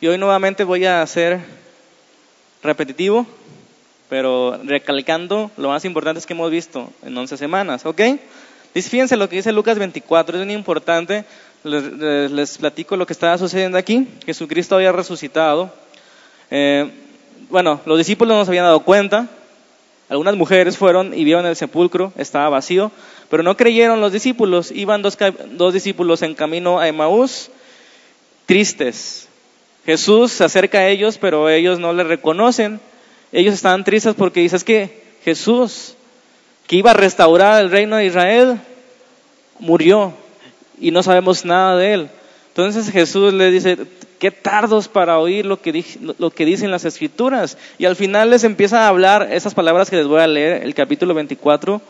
Y hoy nuevamente voy a ser repetitivo, pero recalcando lo más importante que hemos visto en 11 semanas, ¿ok? Fíjense lo que dice Lucas 24, es muy importante. Les, platico lo que estaba sucediendo aquí. Jesucristo había resucitado. Eh, bueno, los discípulos no se habían dado cuenta. Algunas mujeres fueron y vieron el sepulcro, estaba vacío, pero no creyeron los discípulos. Iban dos, dos discípulos en camino a Emaús, tristes. Jesús se acerca a ellos, pero ellos no le reconocen. Ellos estaban tristes porque dices que Jesús, que iba a restaurar el reino de Israel, murió y no sabemos nada de él. Entonces Jesús le dice, qué tardos para oír lo que, lo que dicen las escrituras. Y al final les empieza a hablar esas palabras que les voy a leer, el capítulo 24,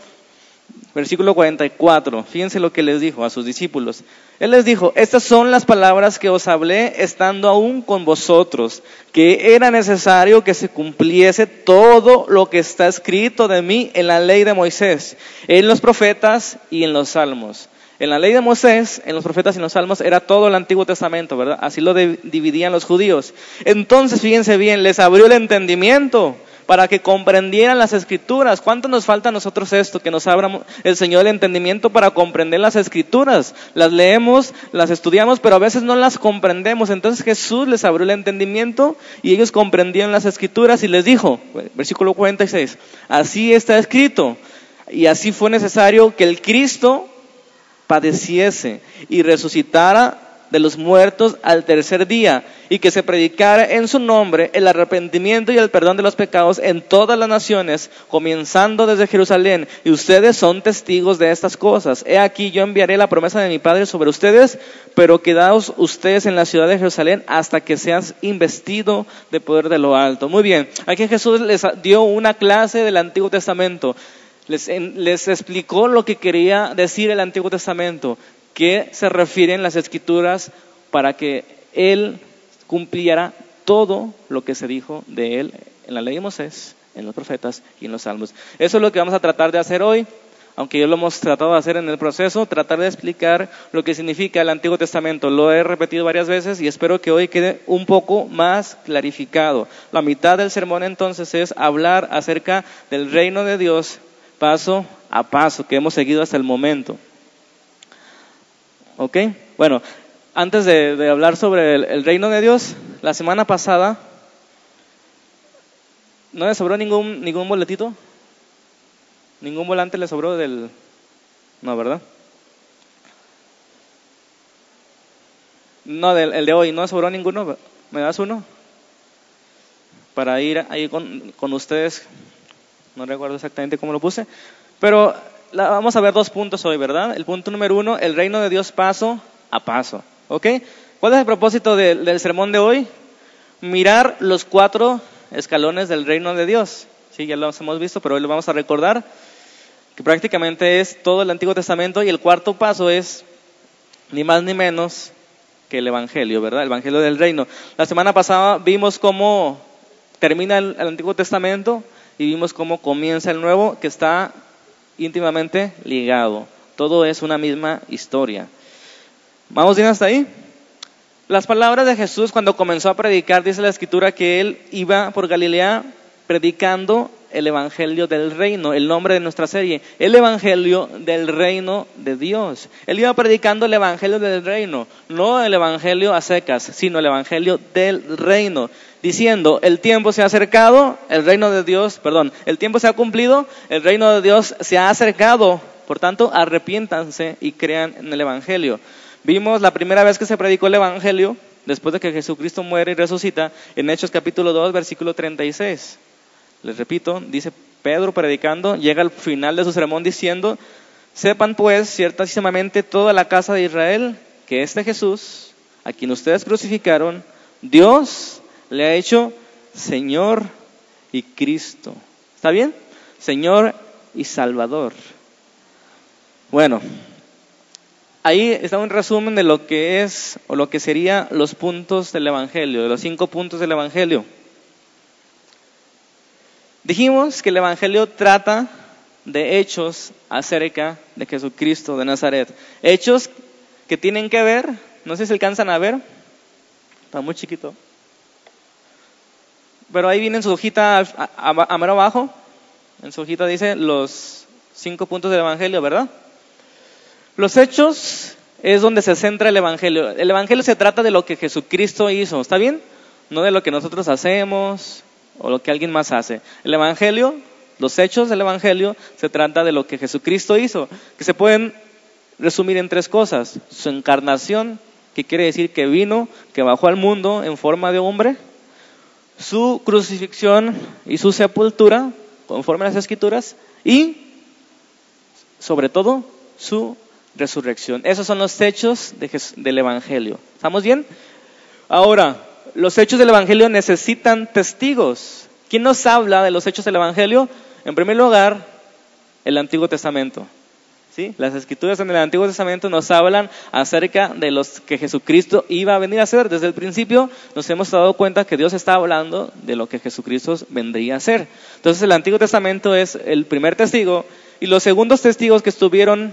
versículo 44. Fíjense lo que les dijo a sus discípulos. Él les dijo, estas son las palabras que os hablé estando aún con vosotros, que era necesario que se cumpliese todo lo que está escrito de mí en la ley de Moisés, en los profetas y en los salmos. En la ley de Moisés, en los profetas y en los salmos, era todo el Antiguo Testamento, ¿verdad? Así lo dividían los judíos. Entonces, fíjense bien, les abrió el entendimiento para que comprendieran las escrituras. ¿Cuánto nos falta a nosotros esto? Que nos abra el Señor el entendimiento para comprender las escrituras. Las leemos, las estudiamos, pero a veces no las comprendemos. Entonces Jesús les abrió el entendimiento y ellos comprendían las escrituras y les dijo, versículo 46, así está escrito. Y así fue necesario que el Cristo padeciese y resucitara de los muertos al tercer día y que se predicara en su nombre el arrepentimiento y el perdón de los pecados en todas las naciones, comenzando desde Jerusalén. Y ustedes son testigos de estas cosas. He aquí yo enviaré la promesa de mi Padre sobre ustedes, pero quedaos ustedes en la ciudad de Jerusalén hasta que seas investido de poder de lo alto. Muy bien, aquí Jesús les dio una clase del Antiguo Testamento les, explicó lo que quería decir el Antiguo Testamento, que se refieren las escrituras para que Él cumpliera todo lo que se dijo de Él en la ley de Moisés, en los profetas y en los salmos. Eso es lo que vamos a tratar de hacer hoy, aunque ya lo hemos tratado de hacer en el proceso, tratar de explicar lo que significa el Antiguo Testamento. Lo he repetido varias veces y espero que hoy quede un poco más clarificado. La mitad del sermón entonces es hablar acerca del reino de Dios paso a paso que hemos seguido hasta el momento. ¿Ok? Bueno, antes de, hablar sobre el, reino de Dios, la semana pasada, ¿no le sobró ningún, ningún boletito? ¿Ningún volante le sobró del... No, ¿verdad? No, del el de hoy, ¿no sobró ninguno? ¿Me das uno? Para ir ahí con, con ustedes no recuerdo exactamente cómo lo puse, pero vamos a ver dos puntos hoy, ¿verdad? El punto número uno, el reino de Dios paso a paso, ¿ok? ¿Cuál es el propósito del sermón de hoy? Mirar los cuatro escalones del reino de Dios. Sí, ya los hemos visto, pero hoy lo vamos a recordar, que prácticamente es todo el Antiguo Testamento y el cuarto paso es ni más ni menos que el Evangelio, ¿verdad? El Evangelio del reino. La semana pasada vimos cómo termina el Antiguo Testamento, y vimos cómo comienza el nuevo que está íntimamente ligado. Todo es una misma historia. ¿Vamos bien hasta ahí? Las palabras de Jesús cuando comenzó a predicar, dice la escritura que él iba por Galilea predicando el Evangelio del Reino, el nombre de nuestra serie, el Evangelio del Reino de Dios. Él iba predicando el Evangelio del Reino, no el Evangelio a secas, sino el Evangelio del Reino diciendo, el tiempo se ha acercado, el reino de Dios, perdón, el tiempo se ha cumplido, el reino de Dios se ha acercado, por tanto, arrepiéntanse y crean en el Evangelio. Vimos la primera vez que se predicó el Evangelio, después de que Jesucristo muere y resucita, en Hechos capítulo 2, versículo 36. Les repito, dice Pedro predicando, llega al final de su sermón diciendo, sepan pues ciertísimamente toda la casa de Israel que este Jesús, a quien ustedes crucificaron, Dios le ha hecho Señor y Cristo. ¿Está bien? Señor y Salvador. Bueno, ahí está un resumen de lo que es o lo que sería los puntos del Evangelio, de los cinco puntos del Evangelio. Dijimos que el Evangelio trata de hechos acerca de Jesucristo de Nazaret. Hechos que tienen que ver, no sé si alcanzan a ver, está muy chiquito, pero ahí viene en su hojita a, a mero abajo, en su hojita dice los cinco puntos del Evangelio, ¿verdad? Los hechos es donde se centra el Evangelio. El Evangelio se trata de lo que Jesucristo hizo, ¿está bien? No de lo que nosotros hacemos o lo que alguien más hace. El Evangelio, los hechos del Evangelio, se trata de lo que Jesucristo hizo, que se pueden resumir en tres cosas. Su encarnación, que quiere decir que vino, que bajó al mundo en forma de hombre. Su crucifixión y su sepultura, conforme a las escrituras. Y, sobre todo, su resurrección. Esos son los hechos del Evangelio. ¿Estamos bien? Ahora, los hechos del Evangelio necesitan testigos. ¿Quién nos habla de los hechos del Evangelio? En primer lugar, el Antiguo Testamento. Las escrituras en el Antiguo Testamento nos hablan acerca de los que Jesucristo iba a venir a hacer. Desde el principio nos hemos dado cuenta que Dios está hablando de lo que Jesucristo vendría a hacer. Entonces el Antiguo Testamento es el primer testigo y los segundos testigos que estuvieron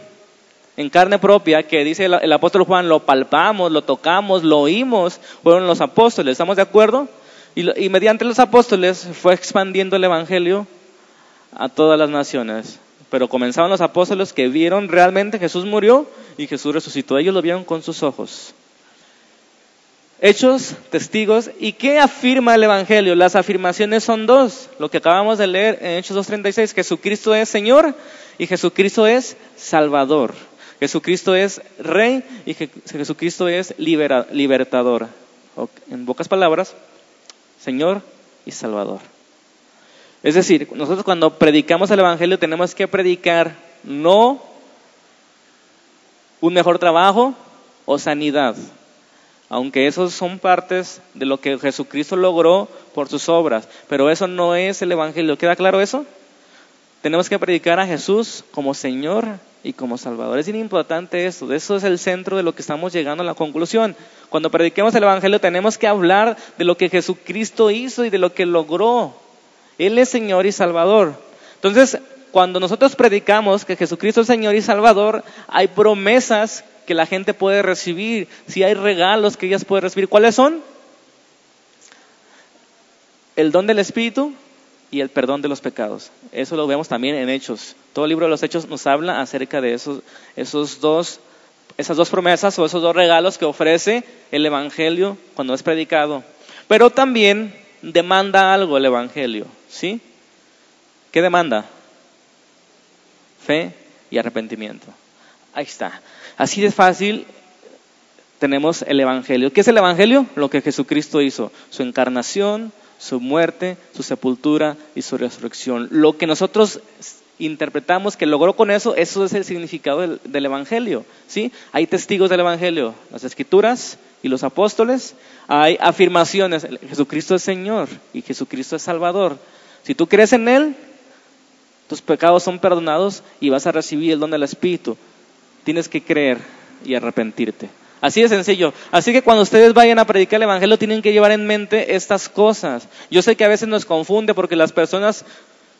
en carne propia, que dice el, apóstol Juan, lo palpamos, lo tocamos, lo oímos, fueron los apóstoles, ¿estamos de acuerdo? Y, mediante los apóstoles fue expandiendo el Evangelio a todas las naciones. Pero comenzaron los apóstoles que vieron realmente Jesús murió y Jesús resucitó. Ellos lo vieron con sus ojos. Hechos, testigos. ¿Y qué afirma el Evangelio? Las afirmaciones son dos. Lo que acabamos de leer en Hechos 2.36, Jesucristo es Señor y Jesucristo es Salvador. Jesucristo es rey y Jesucristo es libertador. En pocas palabras, Señor y Salvador. Es decir, nosotros cuando predicamos el Evangelio tenemos que predicar no un mejor trabajo o sanidad, aunque esos son partes de lo que Jesucristo logró por sus obras, pero eso no es el Evangelio. ¿Queda claro eso? Tenemos que predicar a Jesús como Señor y como Salvador. Es importante eso, de eso es el centro de lo que estamos llegando a la conclusión. Cuando prediquemos el Evangelio tenemos que hablar de lo que Jesucristo hizo y de lo que logró. Él es Señor y Salvador. Entonces, cuando nosotros predicamos que Jesucristo es Señor y Salvador, hay promesas que la gente puede recibir, si hay regalos que ellas pueden recibir. ¿Cuáles son? El don del Espíritu, y el perdón de los pecados. Eso lo vemos también en Hechos. Todo el libro de los Hechos nos habla acerca de esos, esos dos, esas dos promesas o esos dos regalos que ofrece el Evangelio cuando es predicado. Pero también demanda algo el Evangelio, ¿sí? ¿Qué demanda? Fe y arrepentimiento. Ahí está. Así de fácil tenemos el Evangelio. ¿Qué es el Evangelio? Lo que Jesucristo hizo, su encarnación, su muerte, su sepultura y su resurrección. Lo que nosotros interpretamos que logró con eso, eso es el significado del, Evangelio. ¿sí? Hay testigos del Evangelio, las escrituras y los apóstoles. Hay afirmaciones, Jesucristo es Señor y Jesucristo es Salvador. Si tú crees en Él, tus pecados son perdonados y vas a recibir el don del Espíritu. Tienes que creer y arrepentirte. Así de sencillo. Así que cuando ustedes vayan a predicar el Evangelio tienen que llevar en mente estas cosas. Yo sé que a veces nos confunde porque las personas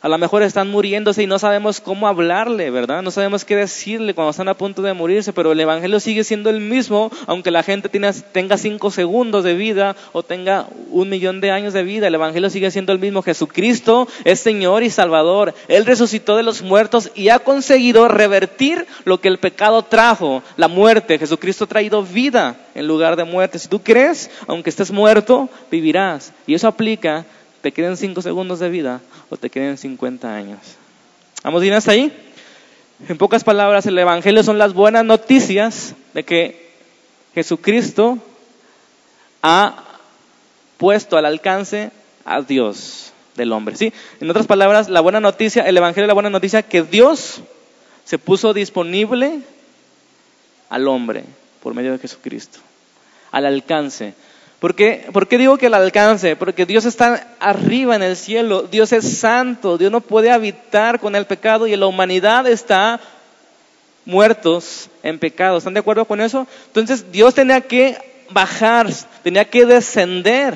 a lo mejor están muriéndose y no sabemos cómo hablarle, ¿verdad? No sabemos qué decirle cuando están a punto de morirse, pero el Evangelio sigue siendo el mismo, aunque la gente tenga cinco segundos de vida o tenga un millón de años de vida, el Evangelio sigue siendo el mismo. Jesucristo es Señor y Salvador. Él resucitó de los muertos y ha conseguido revertir lo que el pecado trajo, la muerte. Jesucristo ha traído vida en lugar de muerte. Si tú crees, aunque estés muerto, vivirás. Y eso aplica te queden cinco segundos de vida o te queden 50 años. ¿Vamos bien hasta ahí? En pocas palabras, el Evangelio son las buenas noticias de que Jesucristo ha puesto al alcance a Dios del hombre. ¿sí? En otras palabras, la buena noticia, el Evangelio es la buena noticia que Dios se puso disponible al hombre por medio de Jesucristo, al alcance. ¿Por qué? digo que el alcance? Porque Dios está arriba en el cielo, Dios es santo, Dios no puede habitar con el pecado y la humanidad está muertos en pecado. ¿Están de acuerdo con eso? Entonces Dios tenía que bajar, tenía que descender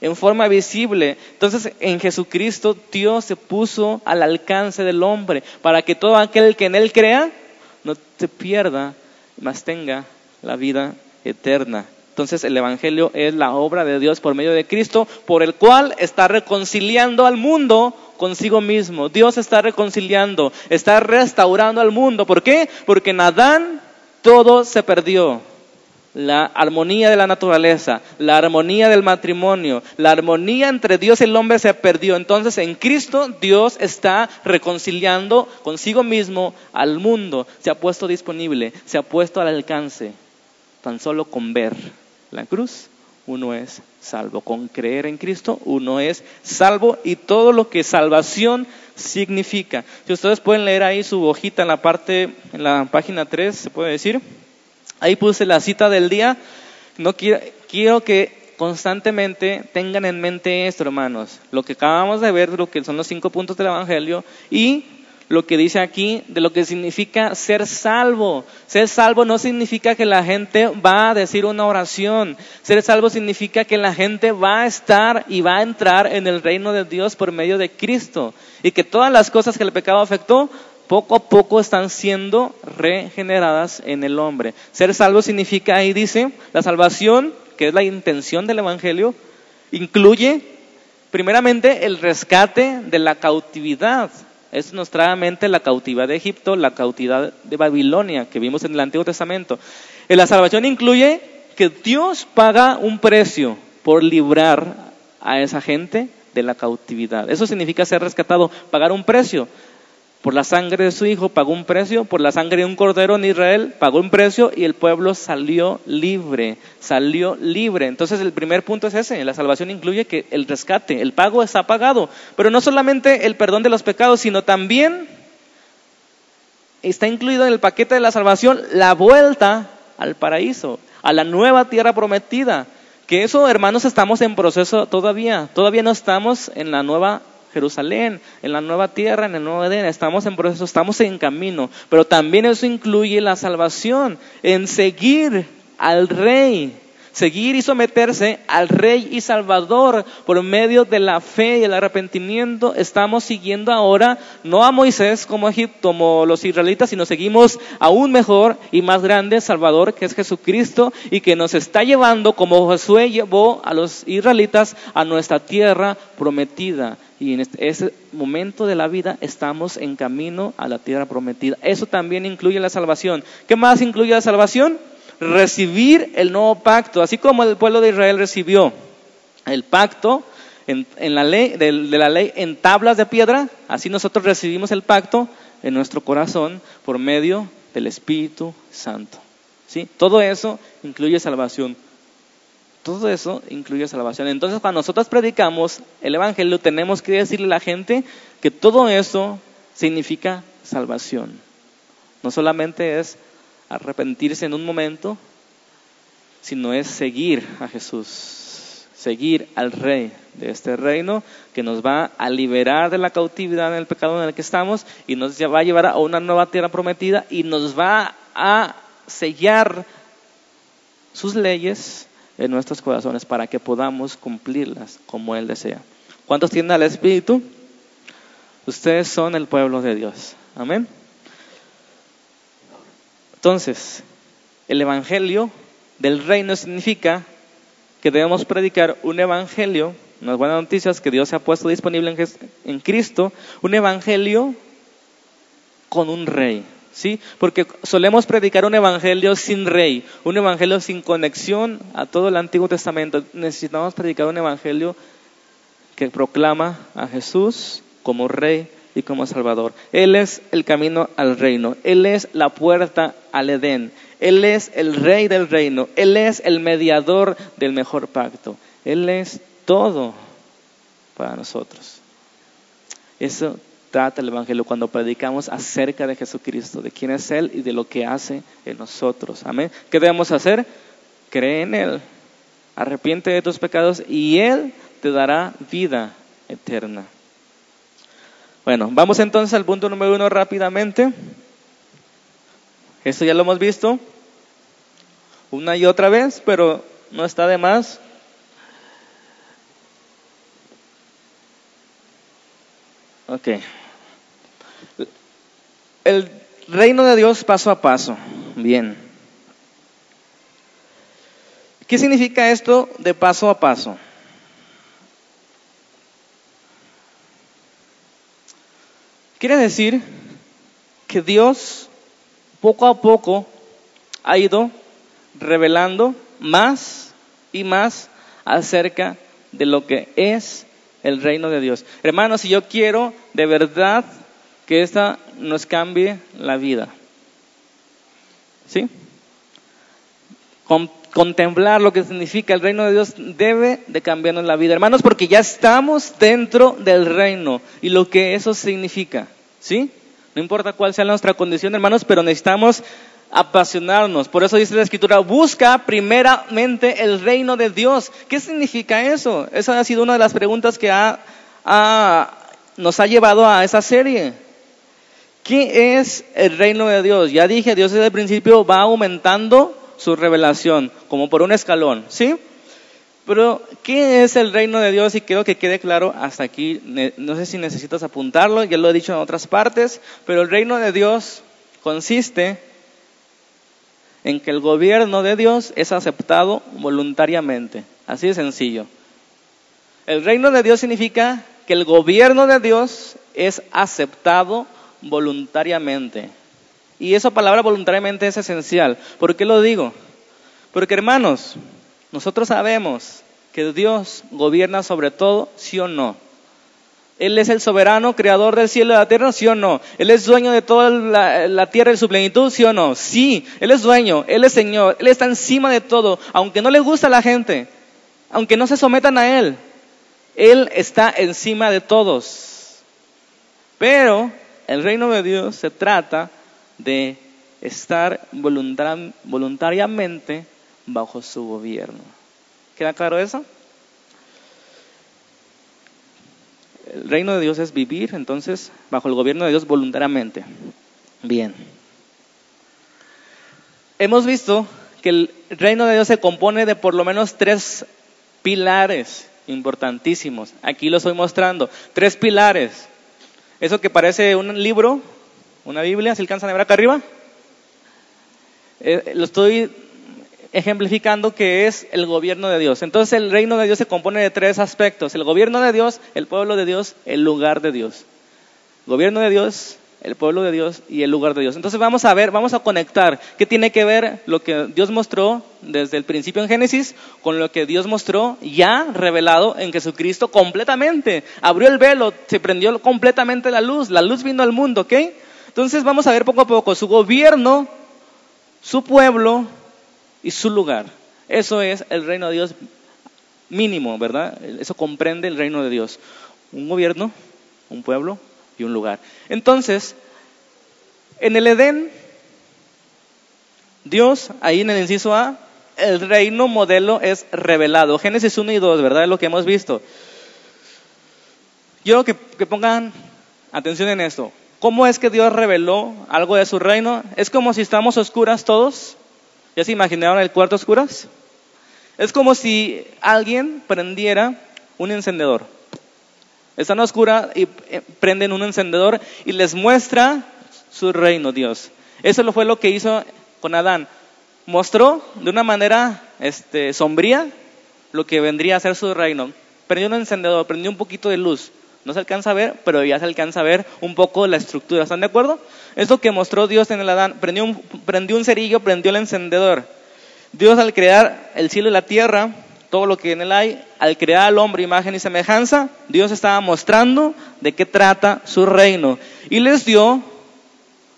en forma visible. Entonces en Jesucristo Dios se puso al alcance del hombre para que todo aquel que en Él crea no se pierda, mas tenga la vida eterna Entonces el Evangelio es la obra de Dios por medio de Cristo, por el cual está reconciliando al mundo consigo mismo. Dios está reconciliando, está restaurando al mundo. ¿Por qué? Porque en Adán todo se perdió. La armonía de la naturaleza, la armonía del matrimonio, la armonía entre Dios y el hombre se perdió. Entonces en Cristo Dios está reconciliando consigo mismo al mundo. Se ha puesto disponible, se ha puesto al alcance, tan solo con ver la cruz, uno es salvo. Con creer en Cristo, uno es salvo y todo lo que salvación significa. Si ustedes pueden leer ahí su hojita en la parte, en la página 3, se puede decir. Ahí puse la cita del día. No quiero, quiero que constantemente tengan en mente esto, hermanos. Lo que acabamos de ver, lo que son los cinco puntos del Evangelio y lo que dice aquí de lo que significa ser salvo. Ser salvo no significa que la gente va a decir una oración. Ser salvo significa que la gente va a estar y va a entrar en el reino de Dios por medio de Cristo. Y que todas las cosas que el pecado afectó, poco a poco están siendo regeneradas en el hombre. Ser salvo significa, ahí dice, la salvación, que es la intención del Evangelio, incluye primeramente el rescate de la cautividad esto nos trae a mente la cautividad de Egipto, la cautividad de Babilonia que vimos en el Antiguo Testamento. En la salvación incluye que Dios paga un precio por librar a esa gente de la cautividad. Eso significa ser rescatado, pagar un precio por la sangre de su hijo pagó un precio, por la sangre de un cordero en Israel pagó un precio y el pueblo salió libre, salió libre. Entonces el primer punto es ese, la salvación incluye que el rescate, el pago está pagado, pero no solamente el perdón de los pecados, sino también está incluido en el paquete de la salvación la vuelta al paraíso, a la nueva tierra prometida. Que eso, hermanos, estamos en proceso todavía. Todavía no estamos en la nueva Jerusalén, en la nueva tierra, en el nuevo Edén. Estamos en proceso, estamos en camino. Pero también eso incluye la salvación, en seguir al Rey, seguir y someterse al Rey y Salvador por medio de la fe y el arrepentimiento. Estamos siguiendo ahora no a Moisés como Egipto, como los israelitas, sino seguimos a un mejor y más grande Salvador que es Jesucristo y que nos está llevando como Josué llevó a los israelitas a nuestra tierra prometida. Y en este, ese momento de la vida estamos en camino a la tierra prometida. Eso también incluye la salvación. ¿Qué más incluye la salvación? recibir el nuevo pacto, así como el pueblo de Israel recibió el pacto en, la ley, de, la ley en tablas de piedra, así nosotros recibimos el pacto en nuestro corazón por medio del Espíritu Santo. ¿Sí? Todo eso incluye salvación. Todo eso incluye salvación. Entonces, cuando nosotros predicamos el Evangelio, tenemos que decirle a la gente que todo eso significa salvación. No solamente es arrepentirse en un momento, sino es seguir a Jesús, seguir al Rey de este reino que nos va a liberar de la cautividad en el pecado en el que estamos y nos va a llevar a una nueva tierra prometida y nos va a sellar sus leyes en nuestros corazones para que podamos cumplirlas como Él desea. ¿Cuántos tienen al Espíritu? Ustedes son el pueblo de Dios. Amén. Entonces, el Evangelio del reino significa que debemos predicar un Evangelio, unas buenas noticias que Dios se ha puesto disponible en, Cristo, un Evangelio con un rey. ¿Sí? Porque solemos predicar un evangelio sin rey, un evangelio sin conexión a todo el Antiguo Testamento. Necesitamos predicar un evangelio que proclama a Jesús como rey y como Salvador. Él es el camino al reino, Él es la puerta al Edén, Él es el rey del reino, Él es el mediador del mejor pacto, Él es todo para nosotros. Eso trata el Evangelio cuando predicamos acerca de Jesucristo, de quién es Él y de lo que hace en nosotros. Amén. ¿Qué debemos hacer? Cree en Él, arrepiente de tus pecados y Él te dará vida eterna. Bueno, vamos entonces al punto número uno rápidamente. Esto ya lo hemos visto una y otra vez, pero no está de más. Ok. El reino de Dios paso a paso. Bien. ¿Qué significa esto de paso a paso? Quiere decir que Dios poco a poco ha ido revelando más y más acerca de lo que es el reino de Dios. Hermanos, si yo quiero de verdad que esta nos cambie la vida, ¿sí? contemplar lo que significa el reino de Dios debe de cambiarnos la vida, hermanos, porque ya estamos dentro del reino y lo que eso significa, ¿sí? No importa cuál sea nuestra condición, hermanos, pero necesitamos apasionarnos. Por eso dice la escritura, busca primeramente el reino de Dios. ¿Qué significa eso? Esa ha sido una de las preguntas que nos ha llevado a esa serie. ¿Qué es el reino de Dios? Ya dije, Dios desde el principio va aumentando su revelación, como por un escalón, ¿sí? Pero, ¿qué es el reino de Dios? Y quiero que quede claro hasta aquí. No sé si necesitas apuntarlo, ya lo he dicho en otras partes, pero el reino de Dios consiste en que el gobierno de Dios es aceptado voluntariamente. Así de sencillo. El reino de Dios significa que el gobierno de Dios es aceptado voluntariamente. Y esa palabra voluntariamente es esencial. ¿Por qué lo digo? Porque hermanos, nosotros sabemos que Dios gobierna sobre todo, sí o no. Él es el soberano, creador del cielo y de la tierra, sí o no. Él es dueño de toda la, tierra y su plenitud, sí o no. Sí, Él es dueño, Él es Señor, Él está encima de todo, aunque no le gusta a la gente, aunque no se sometan a Él. Él está encima de todos. Pero el reino de Dios se trata de estar voluntariamente bajo su gobierno. ¿Queda claro eso? El reino de Dios es vivir entonces bajo el gobierno de Dios voluntariamente. Bien. Hemos visto que el reino de Dios se compone de por lo menos tres pilares importantísimos. Aquí lo estoy mostrando. Tres pilares. Eso que parece un libro, una Biblia, ¿se alcanzan a ver acá arriba? Eh, lo estoy ejemplificando que es el gobierno de Dios. Entonces el reino de Dios se compone de tres aspectos. El gobierno de Dios, el pueblo de Dios, el lugar de Dios. Gobierno de Dios, el pueblo de Dios y el lugar de Dios. Entonces vamos a ver, vamos a conectar qué tiene que ver lo que Dios mostró desde el principio en Génesis con lo que Dios mostró ya revelado en Jesucristo completamente. Abrió el velo, se prendió completamente la luz, la luz vino al mundo, ¿ok? Entonces vamos a ver poco a poco su gobierno, su pueblo y su lugar. Eso es el reino de Dios mínimo, ¿verdad? Eso comprende el reino de Dios. Un gobierno, un pueblo y un lugar. Entonces, en el Edén, Dios, ahí en el inciso A, el reino modelo es revelado. Génesis 1 y 2, ¿verdad? Es lo que hemos visto. Yo que, que pongan atención en esto. ¿Cómo es que Dios reveló algo de su reino? Es como si estamos oscuras todos. ¿Ya se imaginaron el cuarto oscuras? Es como si alguien prendiera un encendedor. Están oscura y eh, prenden un encendedor y les muestra su reino, Dios. Eso fue lo que hizo con Adán. Mostró de una manera este, sombría lo que vendría a ser su reino. Prendió un encendedor, prendió un poquito de luz. No se alcanza a ver, pero ya se alcanza a ver un poco la estructura. ¿Están de acuerdo? Es lo que mostró Dios en el Adán. Prendió un, prendió un cerillo, prendió el encendedor. Dios al crear el cielo y la tierra, todo lo que en él hay, al crear al hombre imagen y semejanza, Dios estaba mostrando de qué trata su reino. Y les dio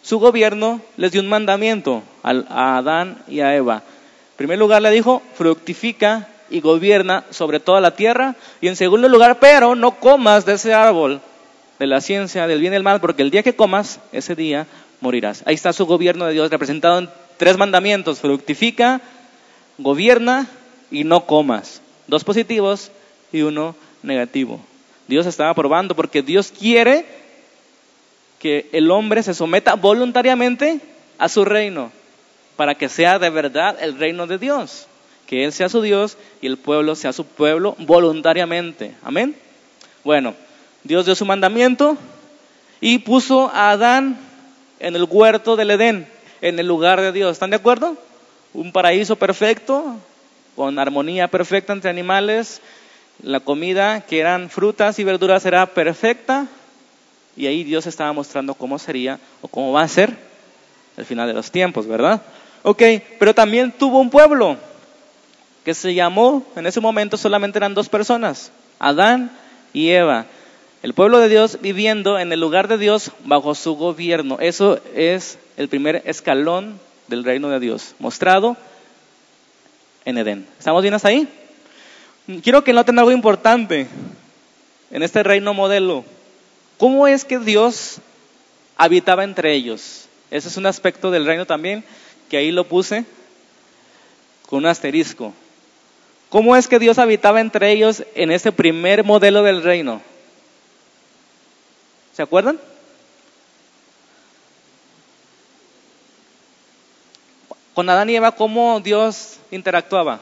su gobierno, les dio un mandamiento a Adán y a Eva. En primer lugar le dijo, fructifica y gobierna sobre toda la tierra. Y en segundo lugar, pero no comas de ese árbol de la ciencia del bien y del mal, porque el día que comas, ese día morirás. Ahí está su gobierno de Dios representado en tres mandamientos, fructifica, gobierna y no comas. Dos positivos y uno negativo. Dios estaba probando porque Dios quiere que el hombre se someta voluntariamente a su reino, para que sea de verdad el reino de Dios que Él sea su Dios y el pueblo sea su pueblo voluntariamente. Amén. Bueno, Dios dio su mandamiento y puso a Adán en el huerto del Edén, en el lugar de Dios. ¿Están de acuerdo? Un paraíso perfecto, con armonía perfecta entre animales, la comida que eran frutas y verduras era perfecta y ahí Dios estaba mostrando cómo sería o cómo va a ser el final de los tiempos, ¿verdad? Ok, pero también tuvo un pueblo que se llamó, en ese momento solamente eran dos personas, Adán y Eva. El pueblo de Dios viviendo en el lugar de Dios bajo su gobierno. Eso es el primer escalón del reino de Dios, mostrado en Edén. ¿Estamos bien hasta ahí? Quiero que noten algo importante en este reino modelo. ¿Cómo es que Dios habitaba entre ellos? Ese es un aspecto del reino también, que ahí lo puse con un asterisco. ¿Cómo es que Dios habitaba entre ellos en ese primer modelo del reino? ¿Se acuerdan? Con Adán y Eva, ¿cómo Dios interactuaba?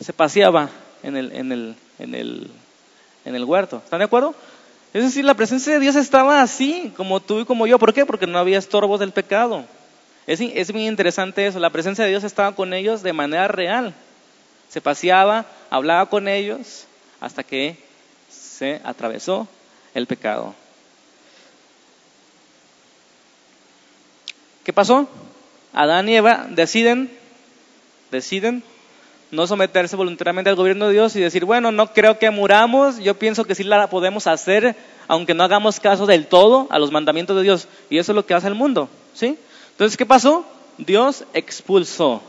Se paseaba en el, en el, en el, en el huerto. ¿Están de acuerdo? Es decir, la presencia de Dios estaba así, como tú y como yo. ¿Por qué? Porque no había estorbos del pecado. Es, es muy interesante eso. La presencia de Dios estaba con ellos de manera real. Se paseaba, hablaba con ellos, hasta que se atravesó el pecado. ¿Qué pasó? Adán y Eva deciden, deciden no someterse voluntariamente al gobierno de Dios y decir, bueno, no creo que muramos, yo pienso que sí la podemos hacer, aunque no hagamos caso del todo a los mandamientos de Dios. Y eso es lo que hace el mundo, ¿sí? Entonces, ¿qué pasó? Dios expulsó,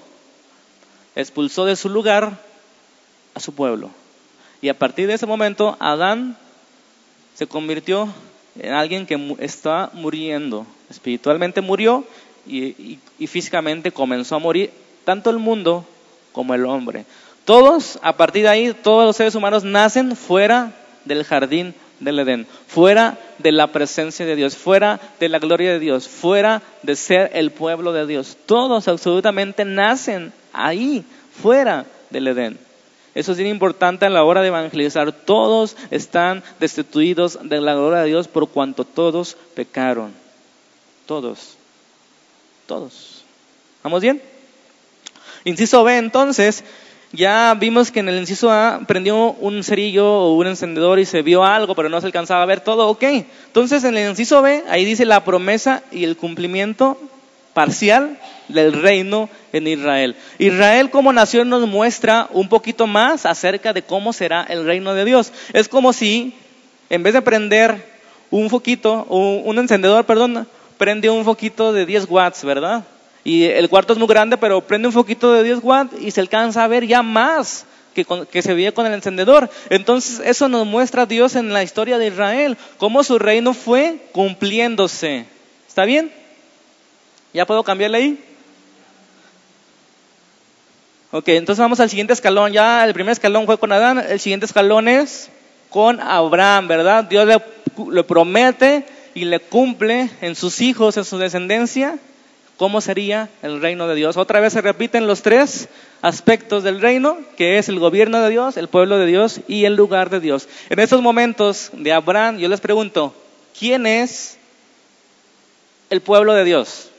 expulsó de su lugar a su pueblo. Y a partir de ese momento, Adán se convirtió en alguien que está muriendo. Espiritualmente murió y, físicamente comenzó a morir tanto el mundo como el hombre. Todos, a partir de ahí, todos los seres humanos nacen fuera del jardín del Edén, fuera de la presencia de Dios, fuera de la gloria de Dios, fuera de ser el pueblo de Dios. Todos absolutamente nacen ahí, fuera del Edén. Eso es bien importante a la hora de evangelizar. Todos están destituidos de la gloria de Dios por cuanto todos pecaron. Todos. Todos. ¿Vamos bien? Inciso B, entonces, ya vimos que en el inciso A prendió un cerillo o un encendedor y se vio algo, pero no se alcanzaba a ver todo. Ok. Entonces, en el inciso B, ahí dice la promesa y el cumplimiento parcial del reino en Israel. Israel como nación nos muestra un poquito más acerca de cómo será el reino de Dios. Es como si, en vez de prender un foquito, un encendedor, perdón, prende un foquito de 10 watts, ¿verdad? Y el cuarto es muy grande, pero prende un foquito de 10 watts y se alcanza a ver ya más que, que, se veía con el encendedor. Entonces eso nos muestra Dios en la historia de Israel, cómo su reino fue cumpliéndose. ¿Está bien? ¿Ya puedo cambiarle ahí? Ok, entonces vamos al siguiente escalón. Ya el primer escalón fue con Adán, el siguiente escalón es con Abraham, ¿verdad? Dios le, le promete y le cumple en sus hijos, en su descendencia, cómo sería el reino de Dios. Otra vez se repiten los tres aspectos del reino, que es el gobierno de Dios, el pueblo de Dios y el lugar de Dios. En estos momentos de Abraham, yo les pregunto, ¿quién es el pueblo de Dios?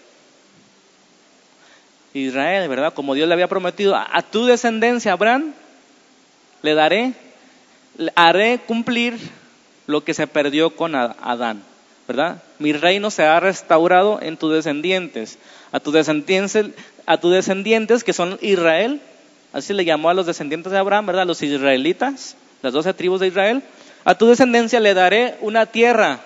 Israel, ¿verdad? Como Dios le había prometido, a, tu descendencia, Abraham, le daré, haré cumplir lo que se perdió con Adán, ¿verdad? Mi reino se ha restaurado en tus descendientes, a tus descendientes, a tus descendientes que son Israel, así le llamó a los descendientes de Abraham, ¿verdad? Los israelitas, las doce tribus de Israel, a tu descendencia le daré una tierra,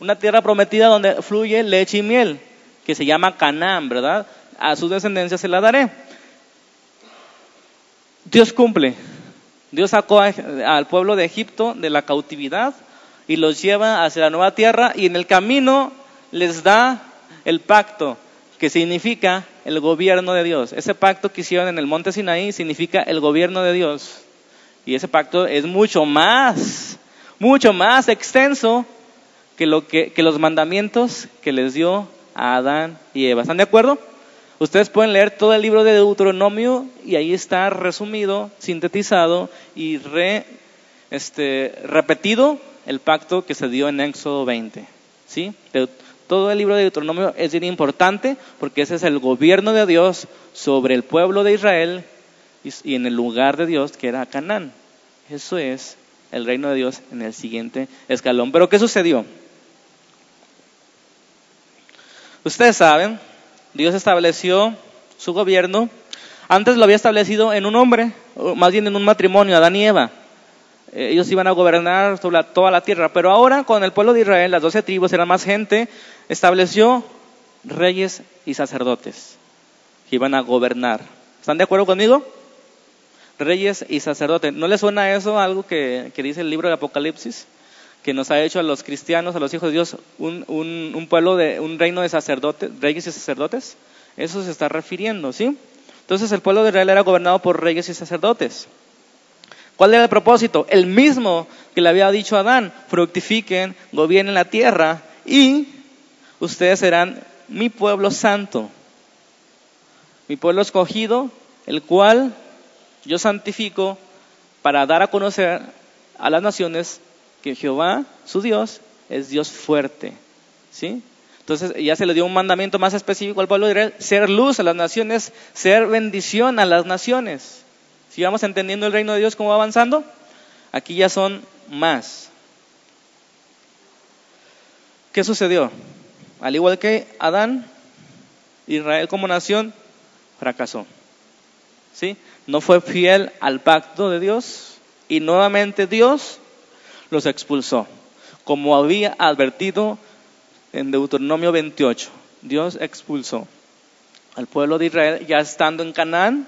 una tierra prometida donde fluye leche y miel que se llama Canaán, ¿verdad? A su descendencia se la daré. Dios cumple. Dios sacó al pueblo de Egipto de la cautividad y los lleva hacia la nueva tierra y en el camino les da el pacto, que significa el gobierno de Dios. Ese pacto que hicieron en el monte Sinaí significa el gobierno de Dios. Y ese pacto es mucho más, mucho más extenso que, lo que, que los mandamientos que les dio Adán y Eva. ¿Están de acuerdo? Ustedes pueden leer todo el libro de Deuteronomio y ahí está resumido, sintetizado y re, este, repetido el pacto que se dio en Éxodo 20. ¿sí? Todo el libro de Deuteronomio es bien importante porque ese es el gobierno de Dios sobre el pueblo de Israel y en el lugar de Dios que era Canaán. Eso es el reino de Dios en el siguiente escalón. Pero ¿qué sucedió? Ustedes saben, Dios estableció su gobierno, antes lo había establecido en un hombre, más bien en un matrimonio, Adán y Eva. Eh, ellos iban a gobernar sobre toda la tierra, pero ahora con el pueblo de Israel, las doce tribus, eran más gente, estableció reyes y sacerdotes que iban a gobernar. ¿Están de acuerdo conmigo? Reyes y sacerdotes. ¿No les suena eso algo que, dice el libro de Apocalipsis? Que nos ha hecho a los cristianos, a los hijos de Dios, un, un pueblo de un reino de sacerdotes, reyes y sacerdotes. Eso se está refiriendo, ¿sí? Entonces el pueblo de Israel era gobernado por reyes y sacerdotes. ¿Cuál era el propósito? El mismo que le había dicho a Adán, fructifiquen, gobiernen la tierra y ustedes serán mi pueblo santo, mi pueblo escogido, el cual yo santifico para dar a conocer a las naciones que Jehová, su Dios, es Dios fuerte. ¿Sí? Entonces ya se le dio un mandamiento más específico al pueblo de Israel, ser luz a las naciones, ser bendición a las naciones. Si vamos entendiendo el reino de Dios cómo va avanzando, aquí ya son más. ¿Qué sucedió? Al igual que Adán, Israel como nación fracasó. ¿Sí? No fue fiel al pacto de Dios y nuevamente Dios los expulsó, como había advertido en Deuteronomio 28. Dios expulsó al pueblo de Israel, ya estando en Canaán,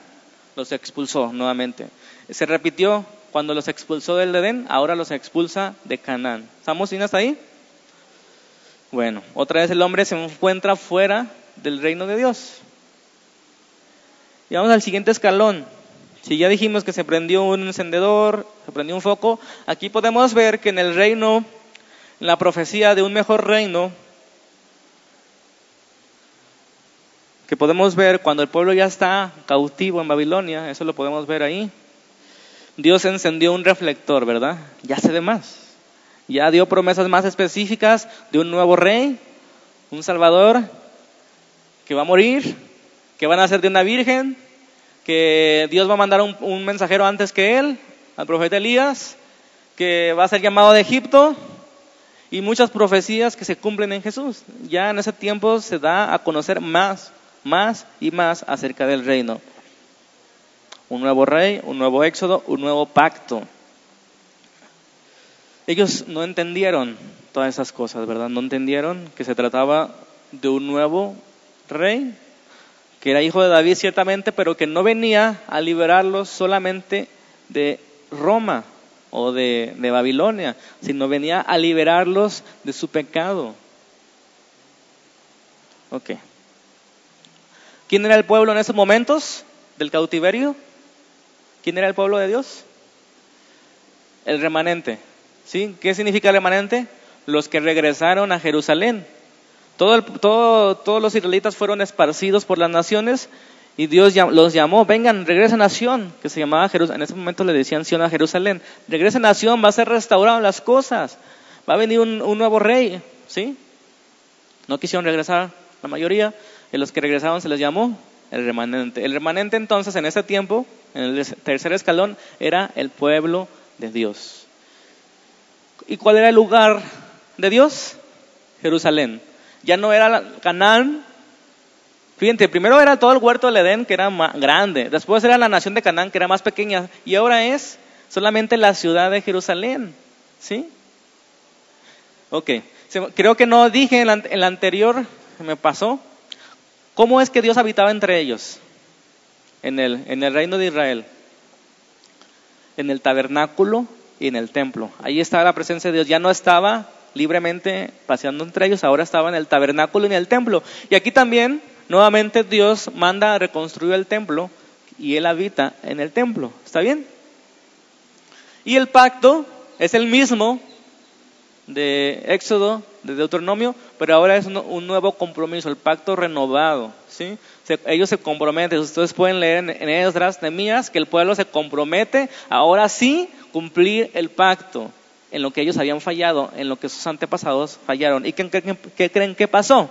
los expulsó nuevamente. Se repitió cuando los expulsó del Edén, ahora los expulsa de Canaán. ¿Estamos bien hasta ahí? Bueno, otra vez el hombre se encuentra fuera del reino de Dios. Y vamos al siguiente escalón. Si ya dijimos que se prendió un encendedor, se prendió un foco, aquí podemos ver que en el reino, en la profecía de un mejor reino, que podemos ver cuando el pueblo ya está cautivo en Babilonia, eso lo podemos ver ahí. Dios encendió un reflector, ¿verdad? Ya se ve más. Ya dio promesas más específicas de un nuevo rey, un salvador que va a morir, que van a ser de una virgen, que Dios va a mandar un, un mensajero antes que él, al profeta Elías, que va a ser llamado de Egipto, y muchas profecías que se cumplen en Jesús. Ya en ese tiempo se da a conocer más más y más acerca del reino. Un nuevo rey, un nuevo éxodo, un nuevo pacto. Ellos no entendieron todas esas cosas, ¿verdad? No entendieron que se trataba de un nuevo rey, que era hijo de David ciertamente, pero que no venía a liberarlos solamente de Roma o de, Babilonia, sino venía a liberarlos de su pecado. Ok. ¿Quién era el pueblo en esos momentos del cautiverio? ¿Quién era el pueblo de Dios? El remanente. ¿Sí? ¿Qué significa remanente? Los que regresaron a Jerusalén. Todo todos los israelitas fueron esparcidos por las naciones y Dios los llamó, vengan, regresen a Sion, que se llamaba Jerusalén. En ese momento le decían Sion a Jerusalén. Regresen a Sion, va a ser restaurado las cosas. Va a venir un, un nuevo rey. ¿Sí? No quisieron regresar la mayoría. Y los que regresaron se les llamó el remanente. El remanente entonces en ese tiempo, en el tercer escalón, era el pueblo de Dios. ¿Y cuál era el lugar de Dios? Jerusalén. Ya no era Canaán. Fíjense, primero era todo el huerto del Edén que era más grande, después era la nación de Canaán que era más pequeña y ahora es solamente la ciudad de Jerusalén. ¿Sí? Ok, creo que no dije en el anterior, me pasó, ¿Cómo es que Dios habitaba entre ellos? En el, en el reino de Israel. En el tabernáculo y en el templo. Ahí estaba la presencia de Dios. Ya no estaba libremente paseando entre ellos, ahora estaba en el tabernáculo y en el templo. Y aquí también, nuevamente, Dios manda a reconstruir el templo y Él habita en el templo. ¿Está bien? Y el pacto es el mismo de Éxodo, de Deuteronomio, pero ahora es un, nuevo compromiso, el pacto renovado. ¿sí? ellos se comprometen, ustedes pueden leer en, Esdras, Nemías, que el pueblo se compromete ahora sí cumplir el pacto. En lo que ellos habían fallado, en lo que sus antepasados fallaron. ¿Y qué, creen que pasó?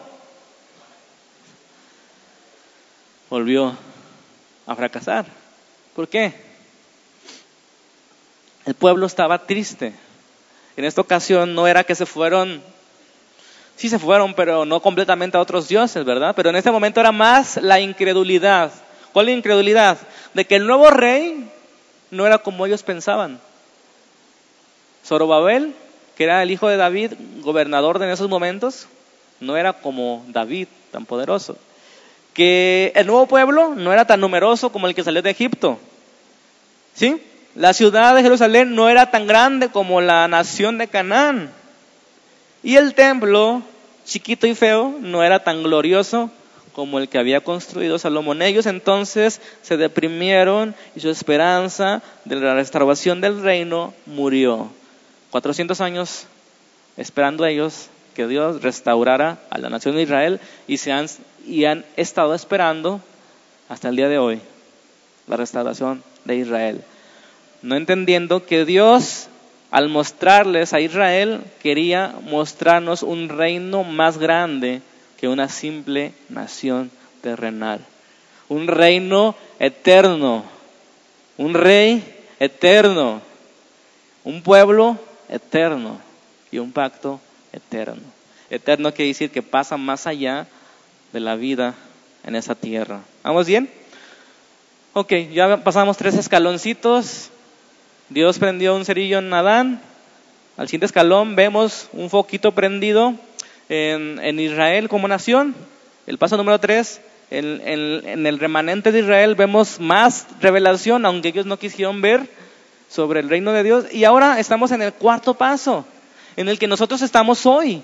Volvió a fracasar. ¿Por qué? El pueblo estaba triste. En esta ocasión no era que se fueron, sí se fueron, pero no completamente a otros dioses, ¿verdad? Pero en este momento era más la incredulidad. ¿Cuál incredulidad? De que el nuevo rey no era como ellos pensaban. Zorobabel, que era el hijo de David, gobernador de esos momentos, no era como David, tan poderoso. Que el nuevo pueblo no era tan numeroso como el que salió de Egipto. ¿Sí? La ciudad de Jerusalén no era tan grande como la nación de Canaán. Y el templo, chiquito y feo, no era tan glorioso como el que había construido Salomón. Ellos entonces se deprimieron y su esperanza de la restauración del reino murió. 400 años esperando ellos que Dios restaurara a la nación de Israel y, se han, y han estado esperando hasta el día de hoy la restauración de Israel. No entendiendo que Dios, al mostrarles a Israel, quería mostrarnos un reino más grande que una simple nación terrenal. Un reino eterno, un rey eterno, un pueblo eterno y un pacto eterno. Eterno quiere decir que pasa más allá de la vida en esa tierra. ¿Vamos bien? Ok, ya pasamos tres escaloncitos. Dios prendió un cerillo en Adán. Al siguiente escalón vemos un foquito prendido en, Israel como nación. El paso número tres, en, en, el remanente de Israel vemos más revelación, aunque ellos no quisieron ver sobre el reino de Dios. Y ahora estamos en el cuarto paso, en el que nosotros estamos hoy.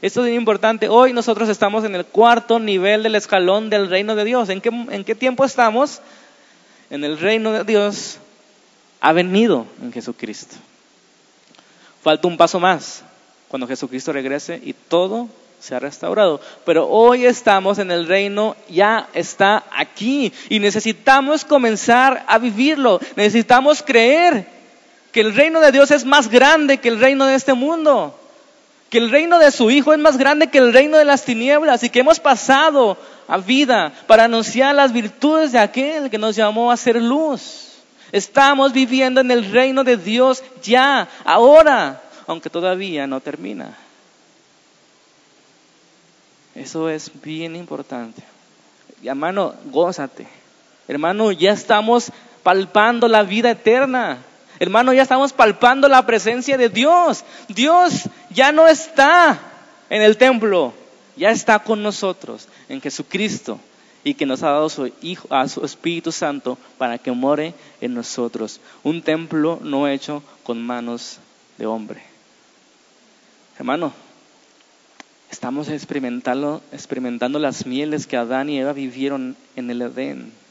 Esto es muy importante. Hoy nosotros estamos en el cuarto nivel del escalón del reino de Dios. ¿En qué, en qué tiempo estamos? En el reino de Dios ha venido en Jesucristo. Falta un paso más cuando Jesucristo regrese y todo se ha restaurado. Pero hoy estamos en el reino, ya está aquí y necesitamos comenzar a vivirlo. Necesitamos creer que el reino de Dios es más grande que el reino de este mundo. Que el reino de su Hijo es más grande que el reino de las tinieblas y que hemos pasado a vida para anunciar las virtudes de aquel que nos llamó a ser luz. Estamos viviendo en el reino de Dios ya, ahora, aunque todavía no termina. Eso es bien importante. hermano, gózate. Hermano, ya estamos palpando la vida eterna. Hermano, ya estamos palpando la presencia de Dios. Dios ya no está en el templo, ya está con nosotros, en Jesucristo y que nos ha dado su Hijo, a su Espíritu Santo para que more en nosotros. Un templo no hecho con manos de hombre. Hermano, estamos experimentando, experimentando las mieles que Adán y Eva vivieron en el Edén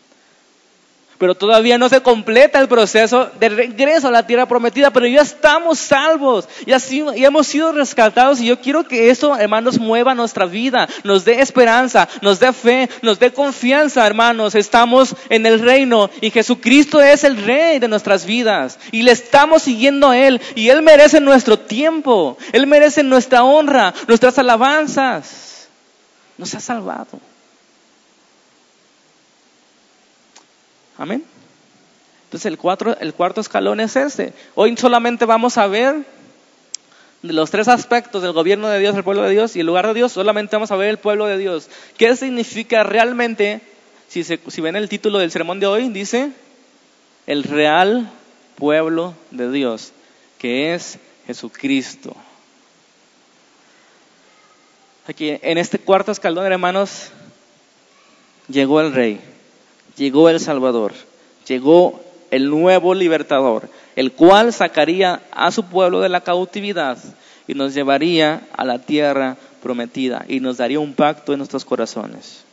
pero todavía no se completa el proceso de regreso a la tierra prometida, pero ya estamos salvos, ya hemos sido rescatados y yo quiero que eso, hermanos, mueva nuestra vida, nos dé esperanza, nos dé fe, nos dé confianza, hermanos, estamos en el reino y Jesucristo es el rey de nuestras vidas y le estamos siguiendo a Él y Él merece nuestro tiempo, Él merece nuestra honra, nuestras alabanzas, nos ha salvado. Amén. Entonces el, el cuarto escalón es este. Hoy solamente vamos a ver los tres aspectos del gobierno de Dios, el pueblo de Dios y el lugar de Dios, solamente vamos a ver el pueblo de Dios. ¿Qué significa realmente? Si, si ven el título del sermón de hoy, dice el real pueblo de Dios, que es Jesucristo. Aquí en este cuarto escalón, hermanos, llegó el rey llegó el Salvador, llegó el nuevo libertador, el cual sacaría a su pueblo de la cautividad y nos llevaría a la tierra prometida y nos daría un pacto en nuestros corazones.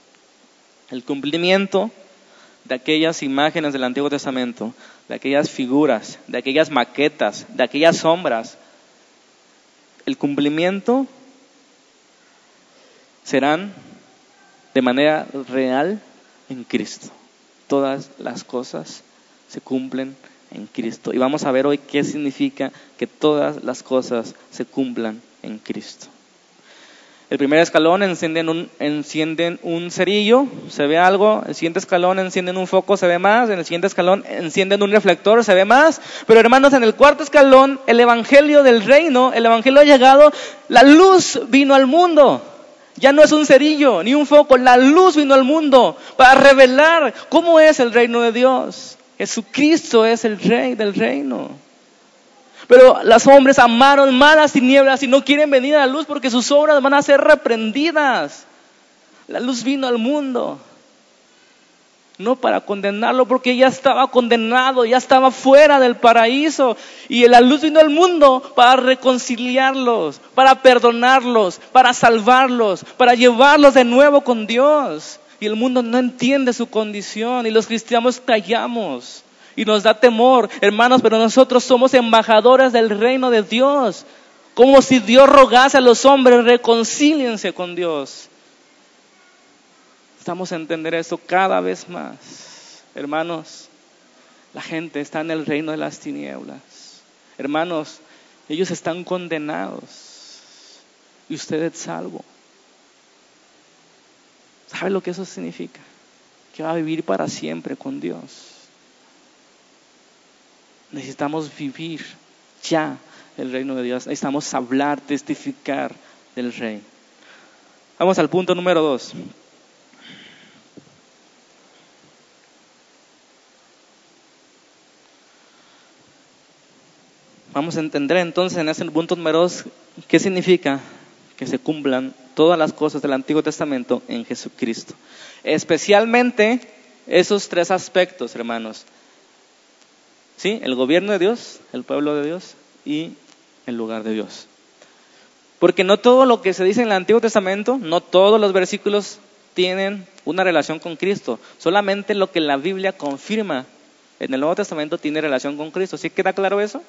El cumplimiento de aquellas imágenes del Antiguo Testamento, de aquellas figuras, de aquellas maquetas, de aquellas sombras, el cumplimiento serán de manera real en Cristo todas las cosas se cumplen en Cristo. Y vamos a ver hoy qué significa que todas las cosas se cumplan en Cristo. El primer escalón encienden un, encienden un cerillo, se ve algo. El siguiente escalón encienden un foco, se ve más. En el siguiente escalón encienden un reflector, se ve más. Pero hermanos, en el cuarto escalón, el evangelio del reino, el evangelio ha llegado, la luz vino al mundo. Ya no es un cerillo ni un foco, la luz vino al mundo para revelar cómo es el reino de Dios. Jesucristo es el rey del reino. Pero los hombres amaron más las tinieblas y no quieren venir a la luz porque sus obras van a ser reprendidas. La luz vino al mundo. No para condenarlo porque ya estaba condenado, ya estaba fuera del paraíso. Y la luz vino al mundo para reconciliarlos, para perdonarlos, para salvarlos, para llevarlos de nuevo con Dios. Y el mundo no entiende su condición y los cristianos callamos y nos da temor, hermanos, pero nosotros somos embajadores del reino de Dios. Como si Dios rogase a los hombres, reconcíliense con Dios. Estamos a entender eso cada vez más. Hermanos, la gente está en el reino de las tinieblas. Hermanos, ellos están condenados y usted es salvo. ¿Sabe lo que eso significa? Que va a vivir para siempre con Dios. Necesitamos vivir ya el reino de Dios. Necesitamos hablar, testificar del rey. Vamos al punto número dos. Vamos a entender entonces en ese punto número dos qué significa que se cumplan todas las cosas del Antiguo Testamento en Jesucristo. Especialmente esos tres aspectos, hermanos. ¿Sí? El gobierno de Dios, el pueblo de Dios y el lugar de Dios. Porque no todo lo que se dice en el Antiguo Testamento, no todos los versículos tienen una relación con Cristo. Solamente lo que la Biblia confirma en el Nuevo Testamento tiene relación con Cristo. ¿Sí queda claro eso?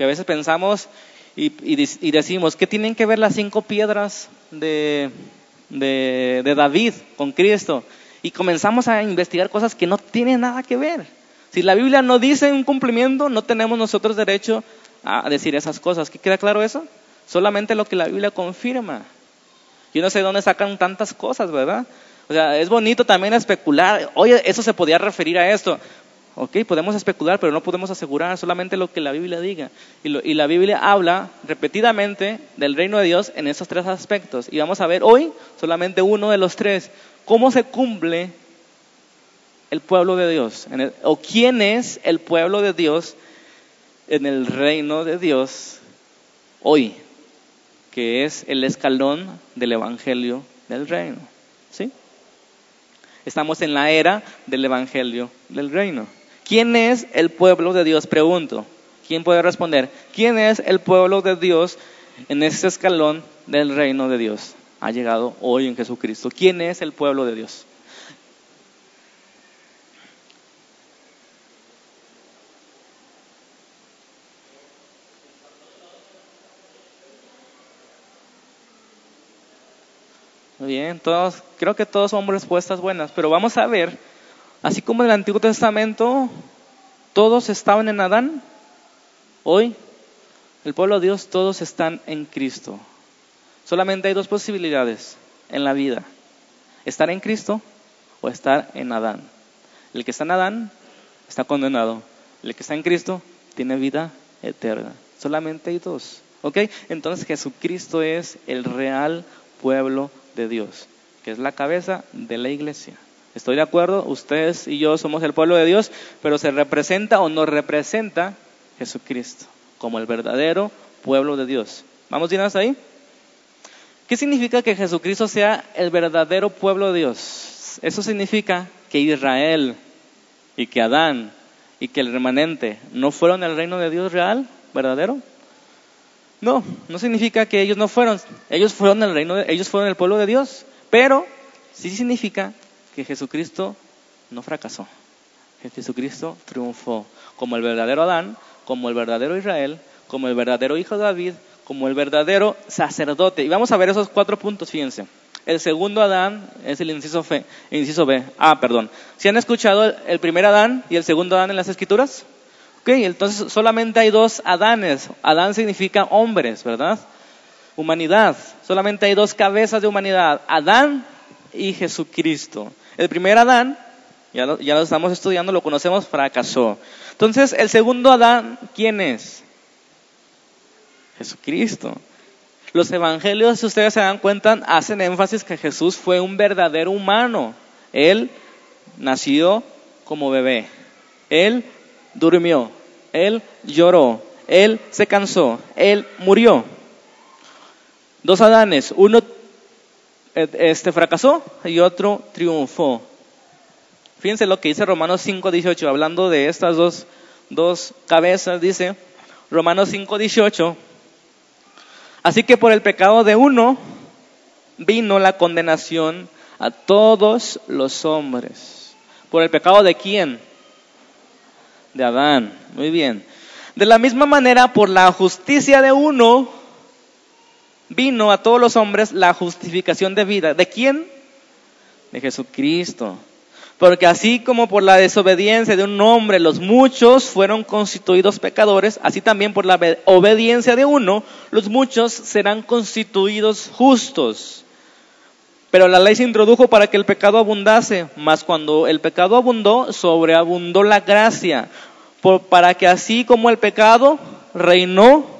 Que a veces pensamos y, decimos, ¿qué tienen que ver las cinco piedras de, de David con Cristo? Y comenzamos a investigar cosas que no tienen nada que ver. Si la Biblia no dice un cumplimiento, no tenemos nosotros derecho a decir esas cosas. ¿Qué queda claro eso? Solamente lo que la Biblia confirma. Yo no sé de dónde sacan tantas cosas, ¿verdad? O sea, es bonito también especular. Oye, eso se podía referir a esto. Ok, podemos especular, pero no podemos asegurar solamente lo que la Biblia diga. Y, y, la Biblia habla repetidamente del reino de Dios en esos tres aspectos. Y vamos a ver hoy solamente uno de los tres. ¿Cómo se cumple el pueblo de Dios? ¿O quién es el pueblo de Dios en el reino de Dios hoy? Que es el escalón del evangelio del reino. ¿Sí? Estamos en la era del evangelio del reino. ¿Quién es el pueblo de Dios? Pregunto. ¿Quién puede responder? ¿Quién es el pueblo de Dios en este escalón del reino de Dios? Ha llegado hoy en Jesucristo. ¿Quién es el pueblo de Dios? Muy bien, todos, creo que todos son respuestas buenas, pero vamos a ver, así como en el Antiguo Testamento todos estaban en Adán, hoy el pueblo de Dios todos están en Cristo. Solamente hay dos posibilidades en la vida, estar en Cristo o estar en Adán. El que está en Adán está condenado, el que está en Cristo tiene vida eterna. Solamente hay dos. ¿Ok? Entonces Jesucristo es el real pueblo de Dios, que es la cabeza de la iglesia. Estoy de acuerdo, ustedes y yo somos el pueblo de Dios, pero se representa o nos representa Jesucristo como el verdadero pueblo de Dios. ¿Vamos bien hasta ahí? ¿Qué significa que Jesucristo sea el verdadero pueblo de Dios? Eso significa que Israel y que Adán y que el remanente no fueron el reino de Dios real, verdadero. No, no significa que ellos no fueron. Ellos fueron el reino, ellos fueron el pueblo de Dios. Pero sí significa que Jesucristo no fracasó. Jesucristo triunfó como el verdadero Adán, como el verdadero Israel, como el verdadero hijo de David, como el verdadero sacerdote. Y vamos a ver esos cuatro puntos, fíjense. El segundo Adán es el inciso, inciso B. Ah, perdón. ¿Si han escuchado el primer Adán y el segundo Adán en las escrituras? Ok, entonces solamente hay dos Adanes. Adán significa hombres, ¿verdad? Humanidad. Solamente hay dos cabezas de humanidad, Adán y Jesucristo. El primer Adán, ya lo, estamos estudiando, lo conocemos, fracasó. Entonces, el segundo Adán, ¿quién es? Jesucristo. Los evangelios, si ustedes se dan cuenta, hacen énfasis que Jesús fue un verdadero humano. Él nació como bebé. Él durmió. Él lloró. Él se cansó. Él murió. Dos Adanes. Uno este, fracasó y otro triunfó. Fíjense lo que dice Romanos 5.18, hablando de estas dos, dos cabezas, dice Romanos 5.18 Así que por el pecado de uno vino la condenación a todos los hombres. ¿Por el pecado de quién? De Adán. Muy bien. De la misma manera, por la justicia de uno, vino a todos los hombres la justificación de vida. ¿De quién? De Jesucristo. Porque así como por la desobediencia de un hombre los muchos fueron constituidos pecadores, así también por la obediencia de uno los muchos serán constituidos justos. Pero la ley se introdujo para que el pecado abundase, mas cuando el pecado abundó, sobreabundó la gracia, para que así como el pecado reinó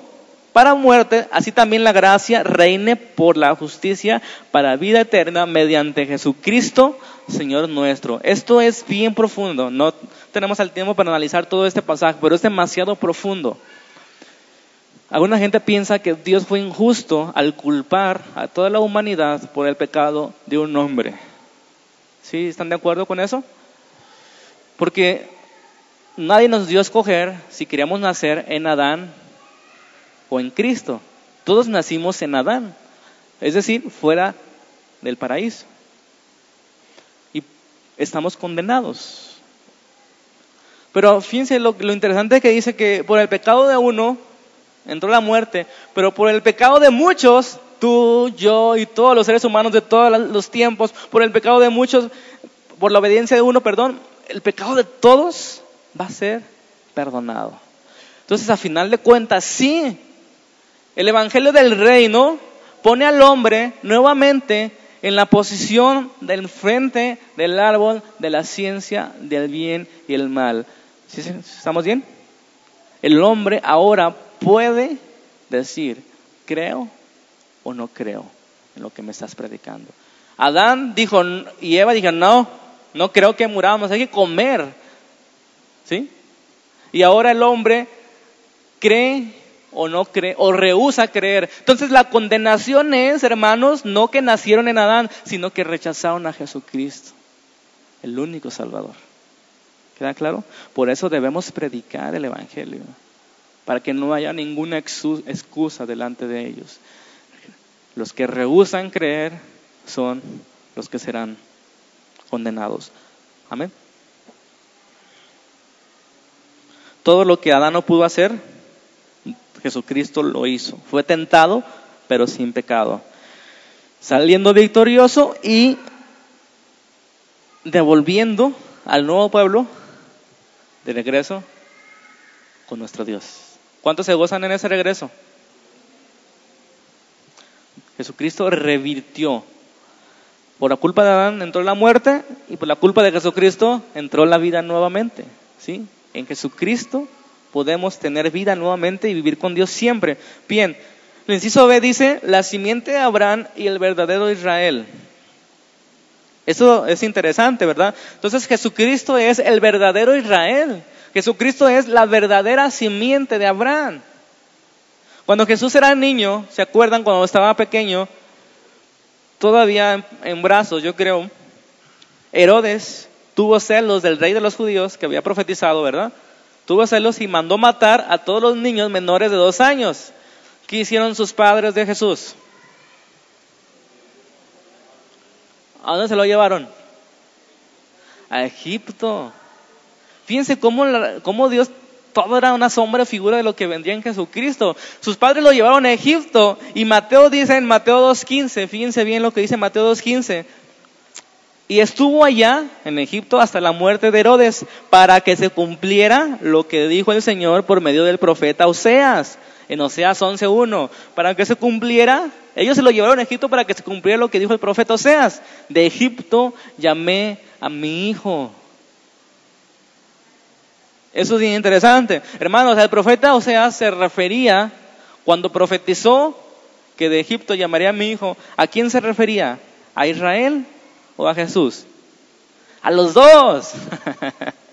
para muerte, así también la gracia reine por la justicia para vida eterna mediante Jesucristo, Señor nuestro. Esto es bien profundo, no tenemos el tiempo para analizar todo este pasaje, pero es demasiado profundo. Alguna gente piensa que Dios fue injusto al culpar a toda la humanidad por el pecado de un hombre. ¿Sí? ¿Están de acuerdo con eso? Porque nadie nos dio a escoger si queríamos nacer en Adán o en Cristo. Todos nacimos en Adán, es decir, fuera del paraíso estamos condenados. Pero fíjense lo, lo interesante que dice que por el pecado de uno entró la muerte, pero por el pecado de muchos, tú, yo y todos los seres humanos de todos los tiempos, por el pecado de muchos, por la obediencia de uno, perdón, el pecado de todos va a ser perdonado. Entonces, a final de cuentas, sí, el Evangelio del Reino pone al hombre nuevamente en la posición del frente del árbol de la ciencia del bien y el mal. ¿Estamos bien? El hombre ahora puede decir, creo o no creo en lo que me estás predicando. Adán dijo, y Eva dijo, no, no creo que muramos, hay que comer. ¿Sí? Y ahora el hombre cree o no cree o rehúsa creer. Entonces la condenación es, hermanos, no que nacieron en Adán, sino que rechazaron a Jesucristo, el único Salvador. ¿Queda claro? Por eso debemos predicar el Evangelio, para que no haya ninguna excusa delante de ellos. Los que rehusan creer son los que serán condenados. Amén. Todo lo que Adán no pudo hacer, Jesucristo lo hizo. Fue tentado, pero sin pecado. Saliendo victorioso y devolviendo al nuevo pueblo de regreso con nuestro Dios. ¿Cuántos se gozan en ese regreso? Jesucristo revirtió. Por la culpa de Adán entró la muerte y por la culpa de Jesucristo entró la vida nuevamente. ¿sí? En Jesucristo podemos tener vida nuevamente y vivir con Dios siempre. Bien, el inciso B dice, la simiente de Abraham y el verdadero Israel. Eso es interesante, ¿verdad? Entonces Jesucristo es el verdadero Israel. Jesucristo es la verdadera simiente de Abraham. Cuando Jesús era niño, ¿se acuerdan cuando estaba pequeño? Todavía en, brazos, yo creo, Herodes tuvo celos del rey de los judíos que había profetizado, ¿verdad? Tuvo celos y mandó matar a todos los niños menores de dos años. ¿Qué hicieron sus padres de Jesús? ¿A dónde se lo llevaron? A Egipto. Fíjense cómo, cómo Dios todo era una sombra figura de lo que vendría en Jesucristo. Sus padres lo llevaron a Egipto y Mateo dice en Mateo 2.15, fíjense bien lo que dice Mateo 2.15, y estuvo allá en Egipto hasta la muerte de Herodes para que se cumpliera lo que dijo el Señor por medio del profeta Oseas en Oseas 11.1. Para que se cumpliera, ellos se lo llevaron a Egipto para que se cumpliera lo que dijo el profeta Oseas. De Egipto llamé a mi hijo. Eso es bien interesante. Hermanos, el profeta Oseas se refería, cuando profetizó que de Egipto llamaría a mi hijo, ¿a quién se refería? ¿A Israel o a Jesús? A los dos.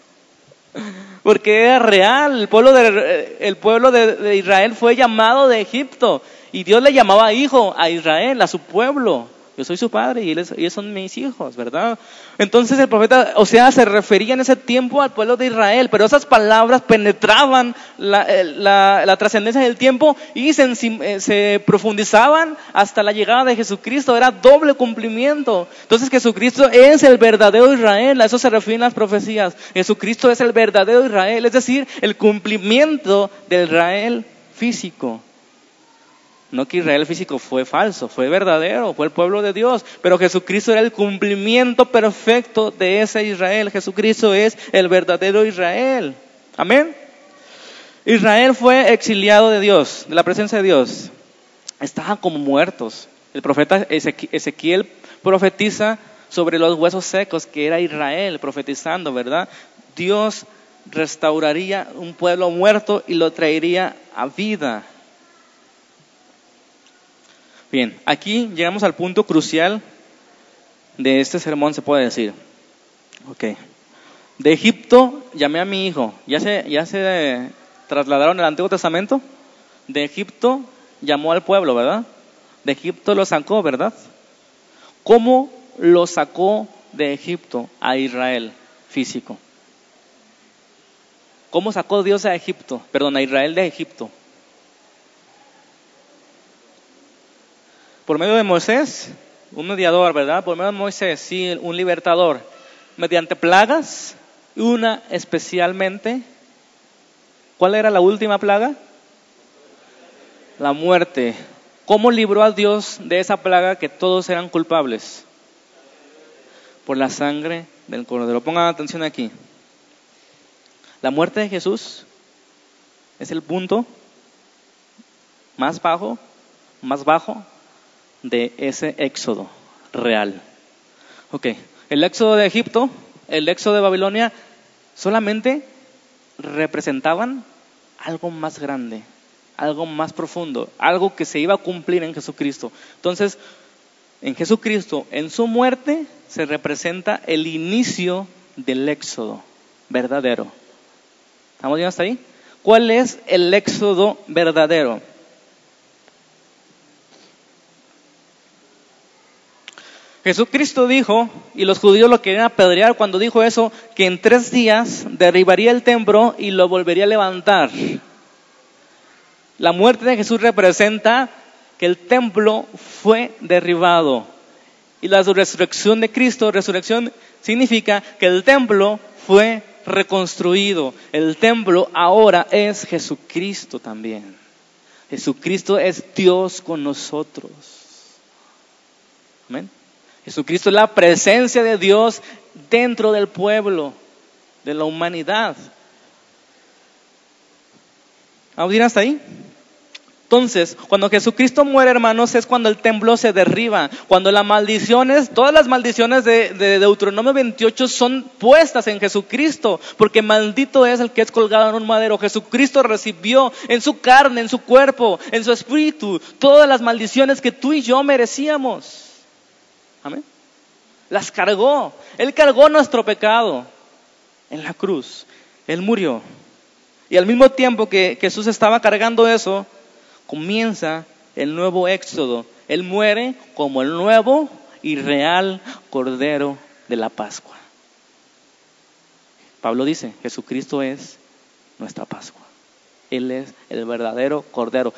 Porque era real, el pueblo, de, pueblo de Israel fue llamado de Egipto y Dios le llamaba hijo a Israel, a su pueblo. Yo soy su padre y ellos, son mis hijos, ¿verdad? Entonces el profeta, o sea, se refería en ese tiempo al pueblo de Israel, pero esas palabras penetraban la, trascendencia del tiempo y se, eh, se, profundizaban hasta la llegada de Jesucristo. Era doble cumplimiento. Entonces Jesucristo es el verdadero Israel, a eso se refieren las profecías. Jesucristo es el verdadero Israel, es decir, el cumplimiento del Israel físico. No que Israel físico fue falso, fue verdadero, fue el pueblo de Dios, pero Jesucristo era el cumplimiento perfecto de ese Israel. Jesucristo es el verdadero Israel. Amén. Israel fue exiliado de Dios, de la presencia de Dios. Estaban como muertos. El profeta Ezequiel profetiza sobre los huesos secos, que era Israel profetizando, ¿verdad? Dios restauraría un pueblo muerto y lo traería a vida. Bien, aquí llegamos al punto crucial de este sermón, se puede decir. Ok. De Egipto llamé a mi hijo. ¿Ya se, ya se trasladaron al Antiguo Testamento? De Egipto llamó al pueblo, ¿verdad? De Egipto lo sacó, ¿verdad? ¿Cómo lo sacó de Egipto a Israel físico? ¿Cómo sacó Dios a Egipto? Perdón, a Israel de Egipto. Por medio de Moisés, un mediador, ¿verdad? Por medio de Moisés, sí, un libertador. Mediante plagas, una especialmente. ¿Cuál era la última plaga? La muerte. ¿Cómo libró a Dios de esa plaga que todos eran culpables? Por la sangre del cordero. Pongan atención aquí. La muerte de Jesús es el punto más bajo, más bajo de ese éxodo real. Ok, el éxodo de Egipto, el éxodo de Babilonia, solamente representaban algo más grande, algo más profundo, algo que se iba a cumplir en Jesucristo. Entonces, en Jesucristo, en su muerte, se representa el inicio del éxodo verdadero. ¿Estamos bien hasta ahí? ¿Cuál es el éxodo verdadero? Jesucristo dijo, y los judíos lo querían apedrear cuando dijo eso, que en tres días derribaría el templo y lo volvería a levantar. La muerte de Jesús representa que el templo fue derribado. Y la resurrección de Cristo, resurrección significa que el templo fue reconstruido. El templo ahora es Jesucristo también. Jesucristo es Dios con nosotros. Amén. Jesucristo es la presencia de Dios dentro del pueblo, de la humanidad. ¿Vamos a hasta ahí? Entonces, cuando Jesucristo muere, hermanos, es cuando el templo se derriba, cuando las maldiciones, todas las maldiciones de, de, Deuteronomio 28 son puestas en Jesucristo, porque maldito es el que es colgado en un madero. Jesucristo recibió en su carne, en su cuerpo, en su espíritu, todas las maldiciones que tú y yo merecíamos. Amén. Las cargó. Él cargó nuestro pecado en la cruz. Él murió. Y al mismo tiempo que Jesús estaba cargando eso, comienza el nuevo éxodo. Él muere como el nuevo y real Cordero de la Pascua. Pablo dice, Jesucristo es nuestra Pascua. Él es el verdadero Cordero.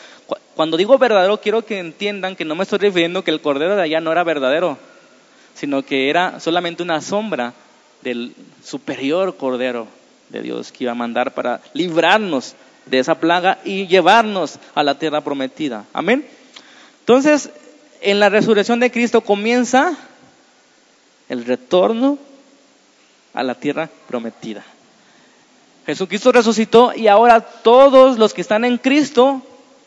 Cuando digo verdadero, quiero que entiendan que no me estoy refiriendo que el Cordero de allá no era verdadero sino que era solamente una sombra del superior Cordero de Dios que iba a mandar para librarnos de esa plaga y llevarnos a la tierra prometida. Amén. Entonces, en la resurrección de Cristo comienza el retorno a la tierra prometida. Jesucristo resucitó y ahora todos los que están en Cristo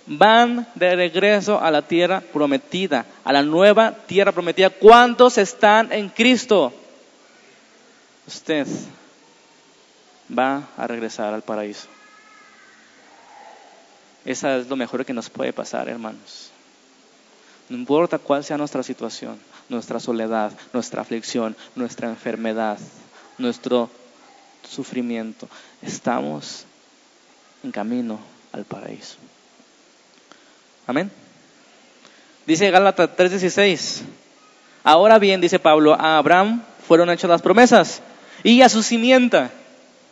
van de regreso a la tierra prometida, a la nueva tierra prometida. ¿Cuántos están en Cristo? Usted va a regresar al paraíso. Esa es lo mejor que nos puede pasar, hermanos. No importa cuál sea nuestra situación, nuestra soledad, nuestra aflicción, nuestra enfermedad, nuestro sufrimiento, estamos en camino al paraíso. Amén. Dice Gálatas 3:16. Ahora bien, dice Pablo, a Abraham fueron hechas las promesas y a su simienta.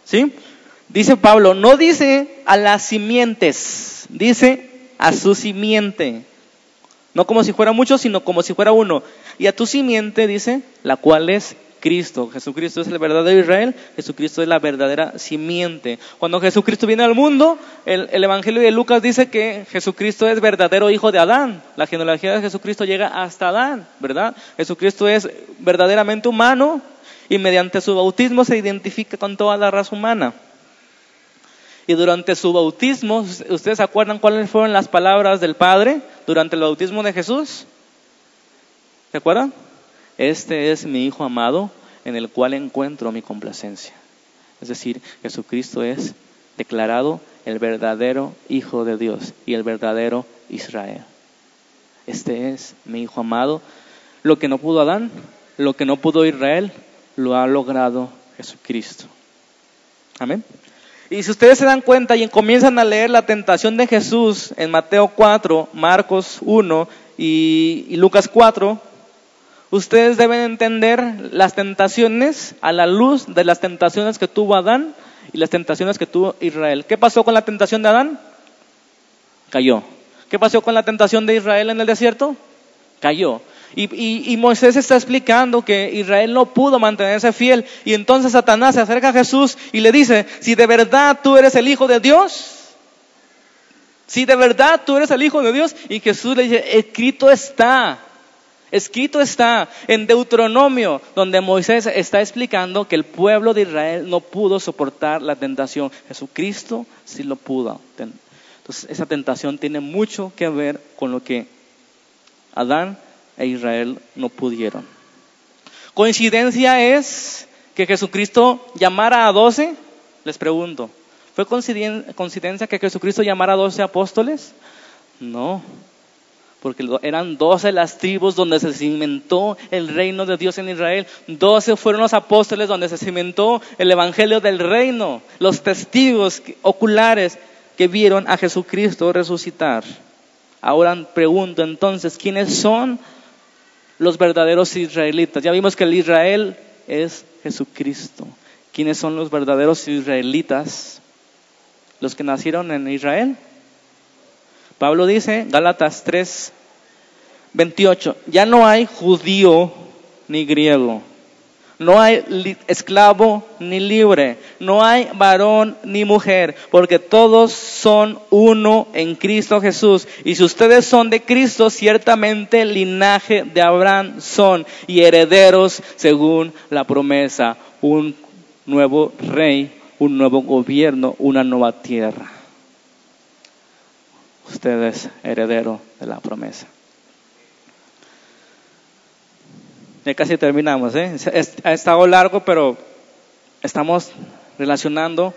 ¿Sí? Dice Pablo, no dice a las simientes, dice a su simiente. No como si fuera mucho, sino como si fuera uno. Y a tu simiente dice, la cual es Cristo. Jesucristo es el verdadero Israel, Jesucristo es la verdadera simiente. Cuando Jesucristo viene al mundo, el, Evangelio de Lucas dice que Jesucristo es verdadero hijo de Adán. La genealogía de Jesucristo llega hasta Adán, ¿verdad? Jesucristo es verdaderamente humano y mediante su bautismo se identifica con toda la raza humana. Y durante su bautismo, ¿ustedes se acuerdan cuáles fueron las palabras del Padre durante el bautismo de Jesús? ¿Se acuerdan? Este es mi Hijo amado en el cual encuentro mi complacencia. Es decir, Jesucristo es declarado el verdadero Hijo de Dios y el verdadero Israel. Este es mi Hijo amado. Lo que no pudo Adán, lo que no pudo Israel, lo ha logrado Jesucristo. Amén. Y si ustedes se dan cuenta y comienzan a leer la tentación de Jesús en Mateo 4, Marcos 1 y, Lucas 4, Ustedes deben entender las tentaciones a la luz de las tentaciones que tuvo Adán y las tentaciones que tuvo Israel. ¿Qué pasó con la tentación de Adán? Cayó. ¿Qué pasó con la tentación de Israel en el desierto? Cayó. Y, Moisés está explicando que Israel no pudo mantenerse fiel. Y entonces Satanás se acerca a Jesús y le dice, si de verdad tú eres el Hijo de Dios, si de verdad tú eres el Hijo de Dios, y Jesús le dice, escrito está, Escrito está en Deuteronomio, donde Moisés está explicando que el pueblo de Israel no pudo soportar la tentación. Jesucristo sí lo pudo. Entonces, esa tentación tiene mucho que ver con lo que Adán e Israel no pudieron. ¿Coincidencia es que Jesucristo llamara a doce? Les pregunto. ¿Fue coincidencia que Jesucristo llamara a doce apóstoles? No porque eran doce las tribus donde se cimentó el reino de Dios en Israel. Doce fueron los apóstoles donde se cimentó el evangelio del reino, los testigos oculares que vieron a Jesucristo resucitar. Ahora pregunto entonces, ¿quiénes son los verdaderos israelitas? Ya vimos que el Israel es Jesucristo. ¿Quiénes son los verdaderos israelitas? Los que nacieron en Israel. Pablo dice, Gálatas 3, 28, ya no hay judío ni griego, no hay esclavo ni libre, no hay varón ni mujer, porque todos son uno en Cristo Jesús. Y si ustedes son de Cristo, ciertamente linaje de Abraham son y herederos según la promesa, un nuevo rey, un nuevo gobierno, una nueva tierra usted es heredero de la promesa. Ya casi terminamos, ¿eh? Ha estado largo, pero estamos relacionando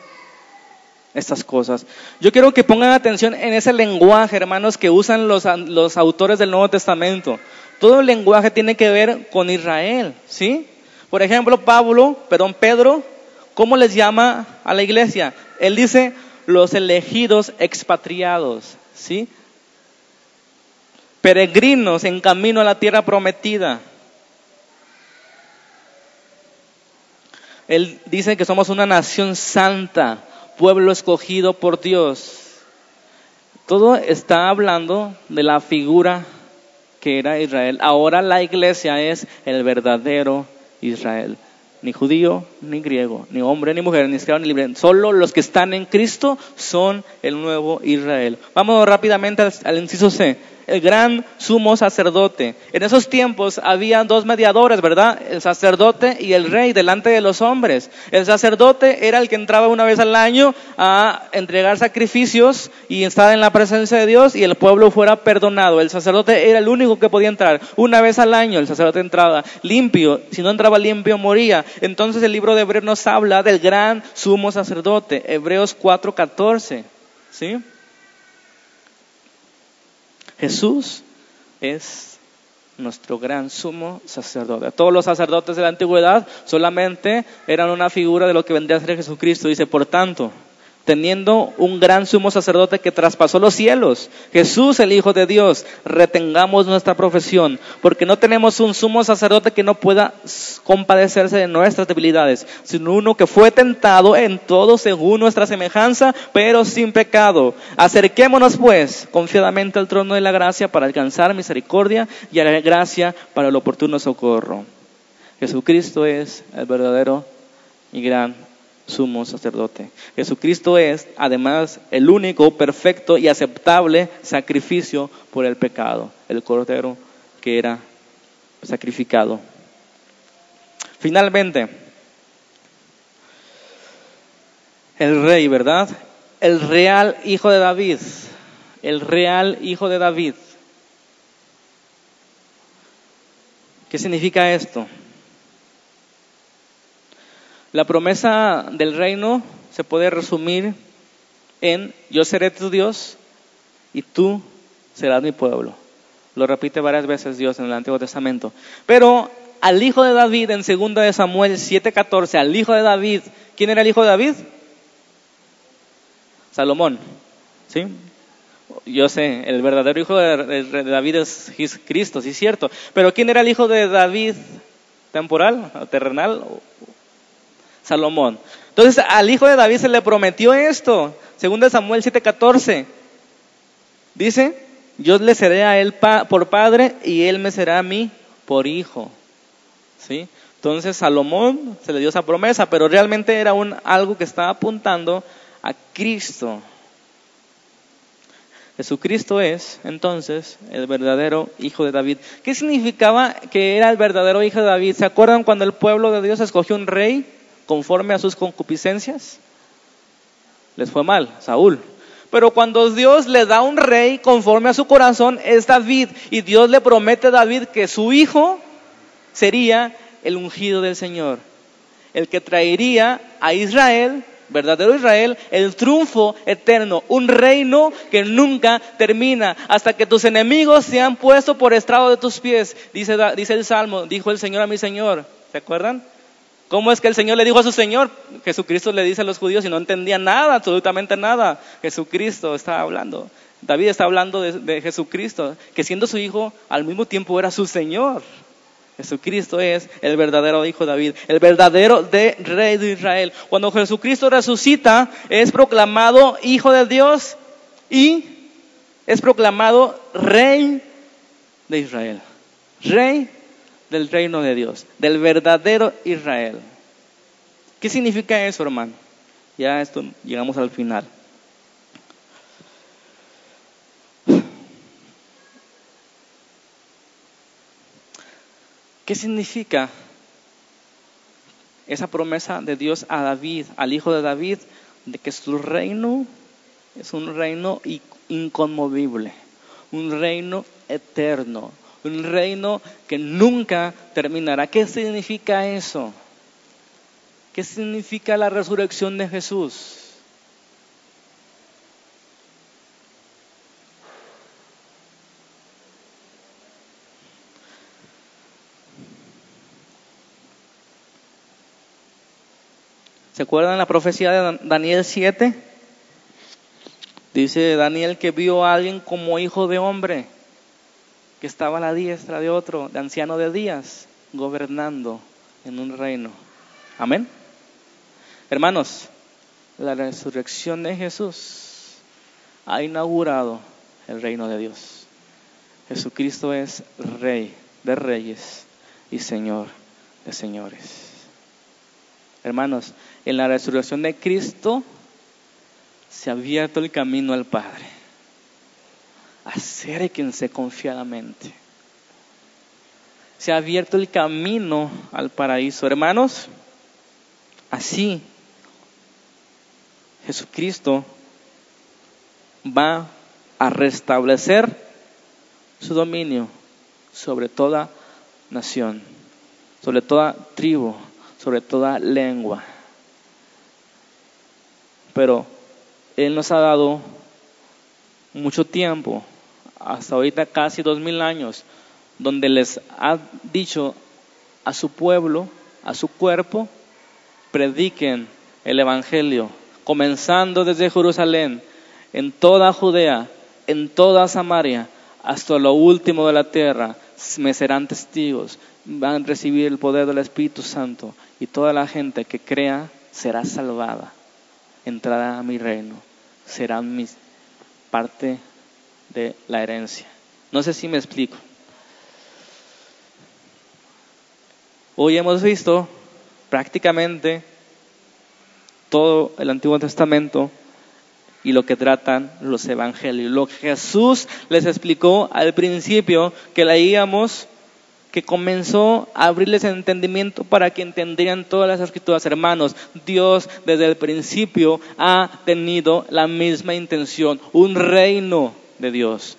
estas cosas. Yo quiero que pongan atención en ese lenguaje, hermanos, que usan los, los autores del Nuevo Testamento. Todo el lenguaje tiene que ver con Israel, ¿sí? Por ejemplo, Pablo, perdón, Pedro, ¿cómo les llama a la iglesia? Él dice los elegidos expatriados. ¿Sí? Peregrinos en camino a la tierra prometida. Él dice que somos una nación santa, pueblo escogido por Dios. Todo está hablando de la figura que era Israel. Ahora la iglesia es el verdadero Israel ni judío, ni griego, ni hombre, ni mujer, ni esclavo, ni libre. Solo los que están en Cristo son el nuevo Israel. Vamos rápidamente al, inciso C. el gran sumo sacerdote. En esos tiempos había dos mediadores, ¿verdad? El sacerdote y el rey delante de los hombres. El sacerdote era el que entraba una vez al año a entregar sacrificios y estaba en la presencia de Dios y el pueblo fuera perdonado. El sacerdote era el único que podía entrar. Una vez al año el sacerdote entraba limpio. Si no entraba limpio, moría. Entonces el libro de Hebreos nos habla del gran sumo sacerdote. Hebreos 4:14. ¿Sí? Jesús es nuestro gran sumo sacerdote. Todos los sacerdotes de la antigüedad solamente eran una figura de lo que vendría a ser Jesucristo. Dice, por tanto, teniendo un gran sumo sacerdote que traspasó los cielos, Jesús el Hijo de Dios, retengamos nuestra profesión, porque no tenemos un sumo sacerdote que no pueda compadecerse de nuestras debilidades, sino uno que fue tentado en todo según nuestra semejanza, pero sin pecado. Acerquémonos pues confiadamente al trono de la gracia para alcanzar misericordia y a la gracia para el oportuno socorro. Jesucristo es el verdadero y gran sumo sacerdote. Jesucristo es, además, el único, perfecto y aceptable sacrificio por el pecado, el cordero que era sacrificado. Finalmente, el rey, ¿verdad? El real hijo de David, el real hijo de David. ¿Qué significa esto? La promesa del reino se puede resumir en yo seré tu Dios y tú serás mi pueblo. Lo repite varias veces Dios en el Antiguo Testamento. Pero al hijo de David en 2 de Samuel 7:14, al hijo de David, ¿quién era el hijo de David? Salomón. ¿Sí? Yo sé, el verdadero hijo de David es Cristo, sí es cierto. Pero ¿quién era el hijo de David temporal, terrenal? Salomón. Entonces al hijo de David se le prometió esto, según Samuel 7:14. Dice, yo le seré a él por padre y él me será a mí por hijo. ¿Sí? Entonces Salomón se le dio esa promesa, pero realmente era un, algo que estaba apuntando a Cristo. Jesucristo es entonces el verdadero hijo de David. ¿Qué significaba que era el verdadero hijo de David? ¿Se acuerdan cuando el pueblo de Dios escogió un rey? Conforme a sus concupiscencias? Les fue mal, Saúl. Pero cuando Dios le da un rey conforme a su corazón, es David. Y Dios le promete a David que su hijo sería el ungido del Señor. El que traería a Israel, verdadero Israel, el triunfo eterno. Un reino que nunca termina. Hasta que tus enemigos sean puestos por estrado de tus pies. Dice, dice el Salmo, dijo el Señor a mi Señor. ¿Se acuerdan? ¿Cómo es que el Señor le dijo a su Señor? Jesucristo le dice a los judíos y no entendía nada, absolutamente nada. Jesucristo estaba hablando. David está hablando de, Jesucristo, que siendo su hijo, al mismo tiempo era su Señor. Jesucristo es el verdadero hijo de David, el verdadero de rey de Israel. Cuando Jesucristo resucita, es proclamado hijo de Dios y es proclamado rey de Israel. Rey del reino de Dios, del verdadero Israel. ¿Qué significa eso, hermano? Ya esto llegamos al final. ¿Qué significa esa promesa de Dios a David, al hijo de David, de que su reino es un reino inconmovible, un reino eterno, un reino que nunca terminará. ¿Qué significa eso? ¿Qué significa la resurrección de Jesús? ¿Se acuerdan la profecía de Daniel 7? Dice Daniel que vio a alguien como hijo de hombre que estaba a la diestra de otro, de anciano de días, gobernando en un reino. Amén. Hermanos, la resurrección de Jesús ha inaugurado el reino de Dios. Jesucristo es rey de reyes y señor de señores. Hermanos, en la resurrección de Cristo se ha abierto el camino al Padre acérquense confiadamente. Se ha abierto el camino al paraíso. Hermanos, así Jesucristo va a restablecer su dominio sobre toda nación, sobre toda tribu, sobre toda lengua. Pero Él nos ha dado mucho tiempo, hasta ahorita casi dos mil años, donde les ha dicho a su pueblo, a su cuerpo, prediquen el Evangelio, comenzando desde Jerusalén, en toda Judea, en toda Samaria, hasta lo último de la tierra, me serán testigos, van a recibir el poder del Espíritu Santo y toda la gente que crea será salvada, entrará a mi reino, serán mis parte de la herencia. No sé si me explico. Hoy hemos visto prácticamente todo el Antiguo Testamento y lo que tratan los evangelios. Lo que Jesús les explicó al principio, que leíamos, que comenzó a abrirles el entendimiento para que entendieran todas las escrituras. Hermanos, Dios desde el principio ha tenido la misma intención, un reino de Dios,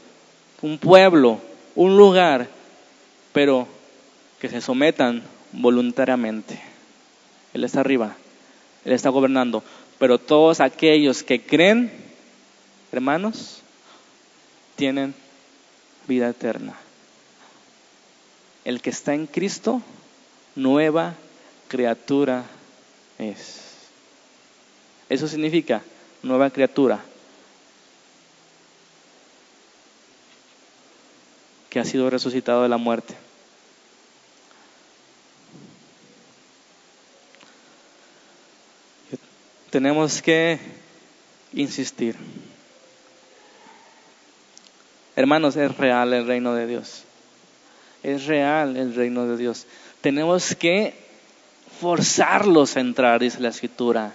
un pueblo, un lugar, pero que se sometan voluntariamente. Él está arriba, Él está gobernando pero todos aquellos que creen, hermanos, tienen vida eterna. El que está en Cristo, nueva criatura es. Eso significa nueva criatura. Que ha sido resucitado de la muerte. tenemos que insistir. Hermanos, es real el reino de Dios. Es real el reino de Dios. Tenemos que forzarlos a entrar, dice la escritura.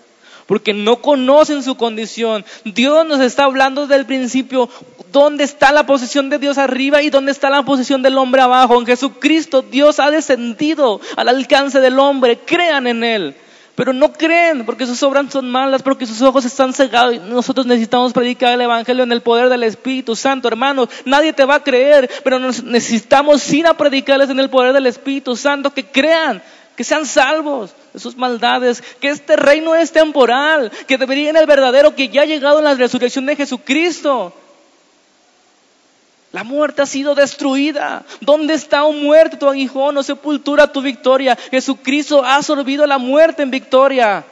Porque no conocen su condición. Dios nos está hablando desde el principio dónde está la posición de Dios arriba y dónde está la posición del hombre abajo. En Jesucristo Dios ha descendido al alcance del hombre. Crean en Él pero no creen porque sus obras son malas, porque sus ojos están cegados. Y nosotros necesitamos predicar el Evangelio en el poder del Espíritu Santo, hermanos. Nadie te va a creer, pero necesitamos ir a predicarles en el poder del Espíritu Santo, que crean, que sean salvos de sus maldades, que este reino es temporal, que debería en el verdadero, que ya ha llegado la resurrección de Jesucristo. La muerte ha sido destruida. ¿Dónde está, un muerte, tu aguijón o sepultura, tu victoria? Jesucristo ha absorbido la muerte en victoria.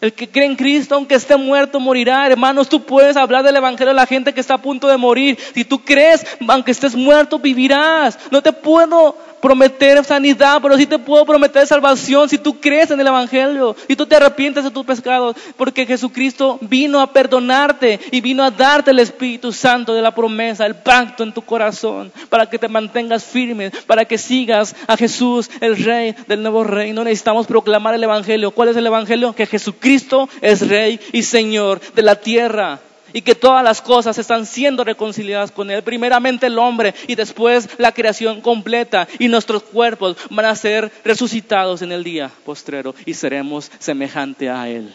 El que cree en Cristo, aunque esté muerto, morirá. Hermanos, tú puedes hablar del Evangelio a la gente que está a punto de morir. Si tú crees, aunque estés muerto, vivirás. No te puedo prometer sanidad, pero sí te puedo prometer salvación si tú crees en el Evangelio y tú te arrepientes de tus pecados, porque Jesucristo vino a perdonarte y vino a darte el Espíritu Santo de la promesa, el pacto en tu corazón, para que te mantengas firme, para que sigas a Jesús, el Rey del nuevo reino. Necesitamos proclamar el Evangelio. ¿Cuál es el Evangelio? Que Jesucristo es Rey y Señor de la tierra y que todas las cosas están siendo reconciliadas con Él. Primeramente el hombre y después la creación completa y nuestros cuerpos van a ser resucitados en el día postrero y seremos semejante a Él.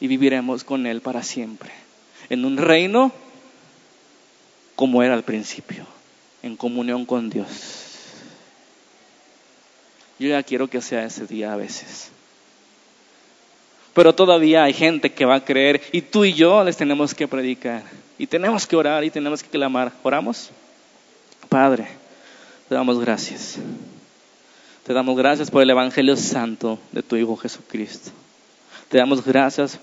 Y viviremos con Él para siempre. En un reino como era al principio, en comunión con Dios. Yo ya quiero que sea ese día a veces pero todavía hay gente que va a creer y tú y yo les tenemos que predicar y tenemos que orar y tenemos que clamar. ¿Oramos? Padre, te damos gracias. Te damos gracias por el Evangelio Santo de tu Hijo Jesucristo. Te damos gracias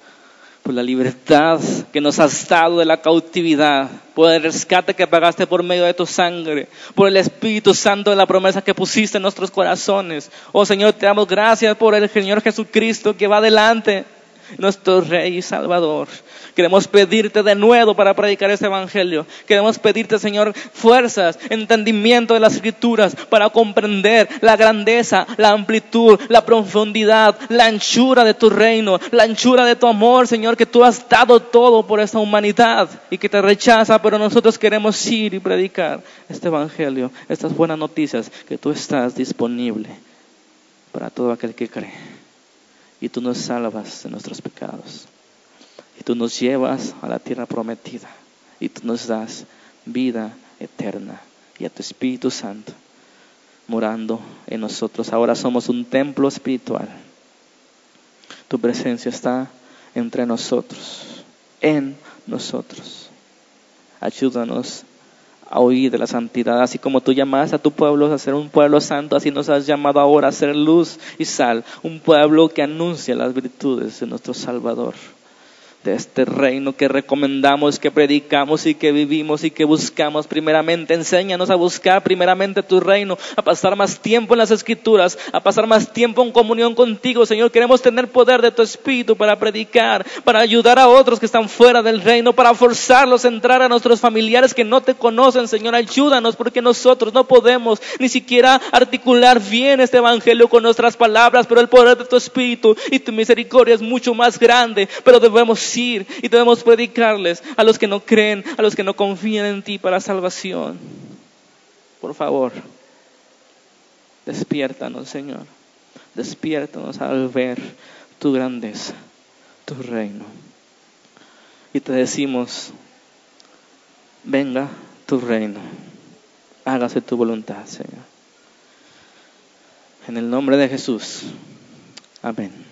por la libertad que nos has dado de la cautividad, por el rescate que pagaste por medio de tu sangre, por el Espíritu Santo de la promesa que pusiste en nuestros corazones. Oh Señor, te damos gracias por el Señor Jesucristo que va adelante nuestro Rey y Salvador. Queremos pedirte de nuevo para predicar este Evangelio. Queremos pedirte, Señor, fuerzas, entendimiento de las Escrituras para comprender la grandeza, la amplitud, la profundidad, la anchura de tu reino, la anchura de tu amor, Señor, que tú has dado todo por esta humanidad y que te rechaza, pero nosotros queremos ir y predicar este Evangelio, estas buenas noticias, que tú estás disponible para todo aquel que cree. Y tú nos salvas de nuestros pecados. Y tú nos llevas a la tierra prometida. Y tú nos das vida eterna. Y a tu Espíritu Santo morando en nosotros. Ahora somos un templo espiritual. Tu presencia está entre nosotros, en nosotros. Ayúdanos a oír de la santidad, así como tú llamas a tu pueblo a ser un pueblo santo, así nos has llamado ahora a ser luz y sal, un pueblo que anuncia las virtudes de nuestro Salvador de este reino que recomendamos, que predicamos y que vivimos y que buscamos primeramente. Enséñanos a buscar primeramente tu reino, a pasar más tiempo en las escrituras, a pasar más tiempo en comunión contigo, Señor. Queremos tener poder de tu espíritu para predicar, para ayudar a otros que están fuera del reino, para forzarlos a entrar a nuestros familiares que no te conocen, Señor. Ayúdanos porque nosotros no podemos ni siquiera articular bien este evangelio con nuestras palabras, pero el poder de tu espíritu y tu misericordia es mucho más grande, pero debemos y debemos predicarles a los que no creen, a los que no confían en ti para salvación. Por favor, despiértanos, Señor. Despiértanos al ver tu grandeza, tu reino. Y te decimos, venga tu reino, hágase tu voluntad, Señor. En el nombre de Jesús. Amén.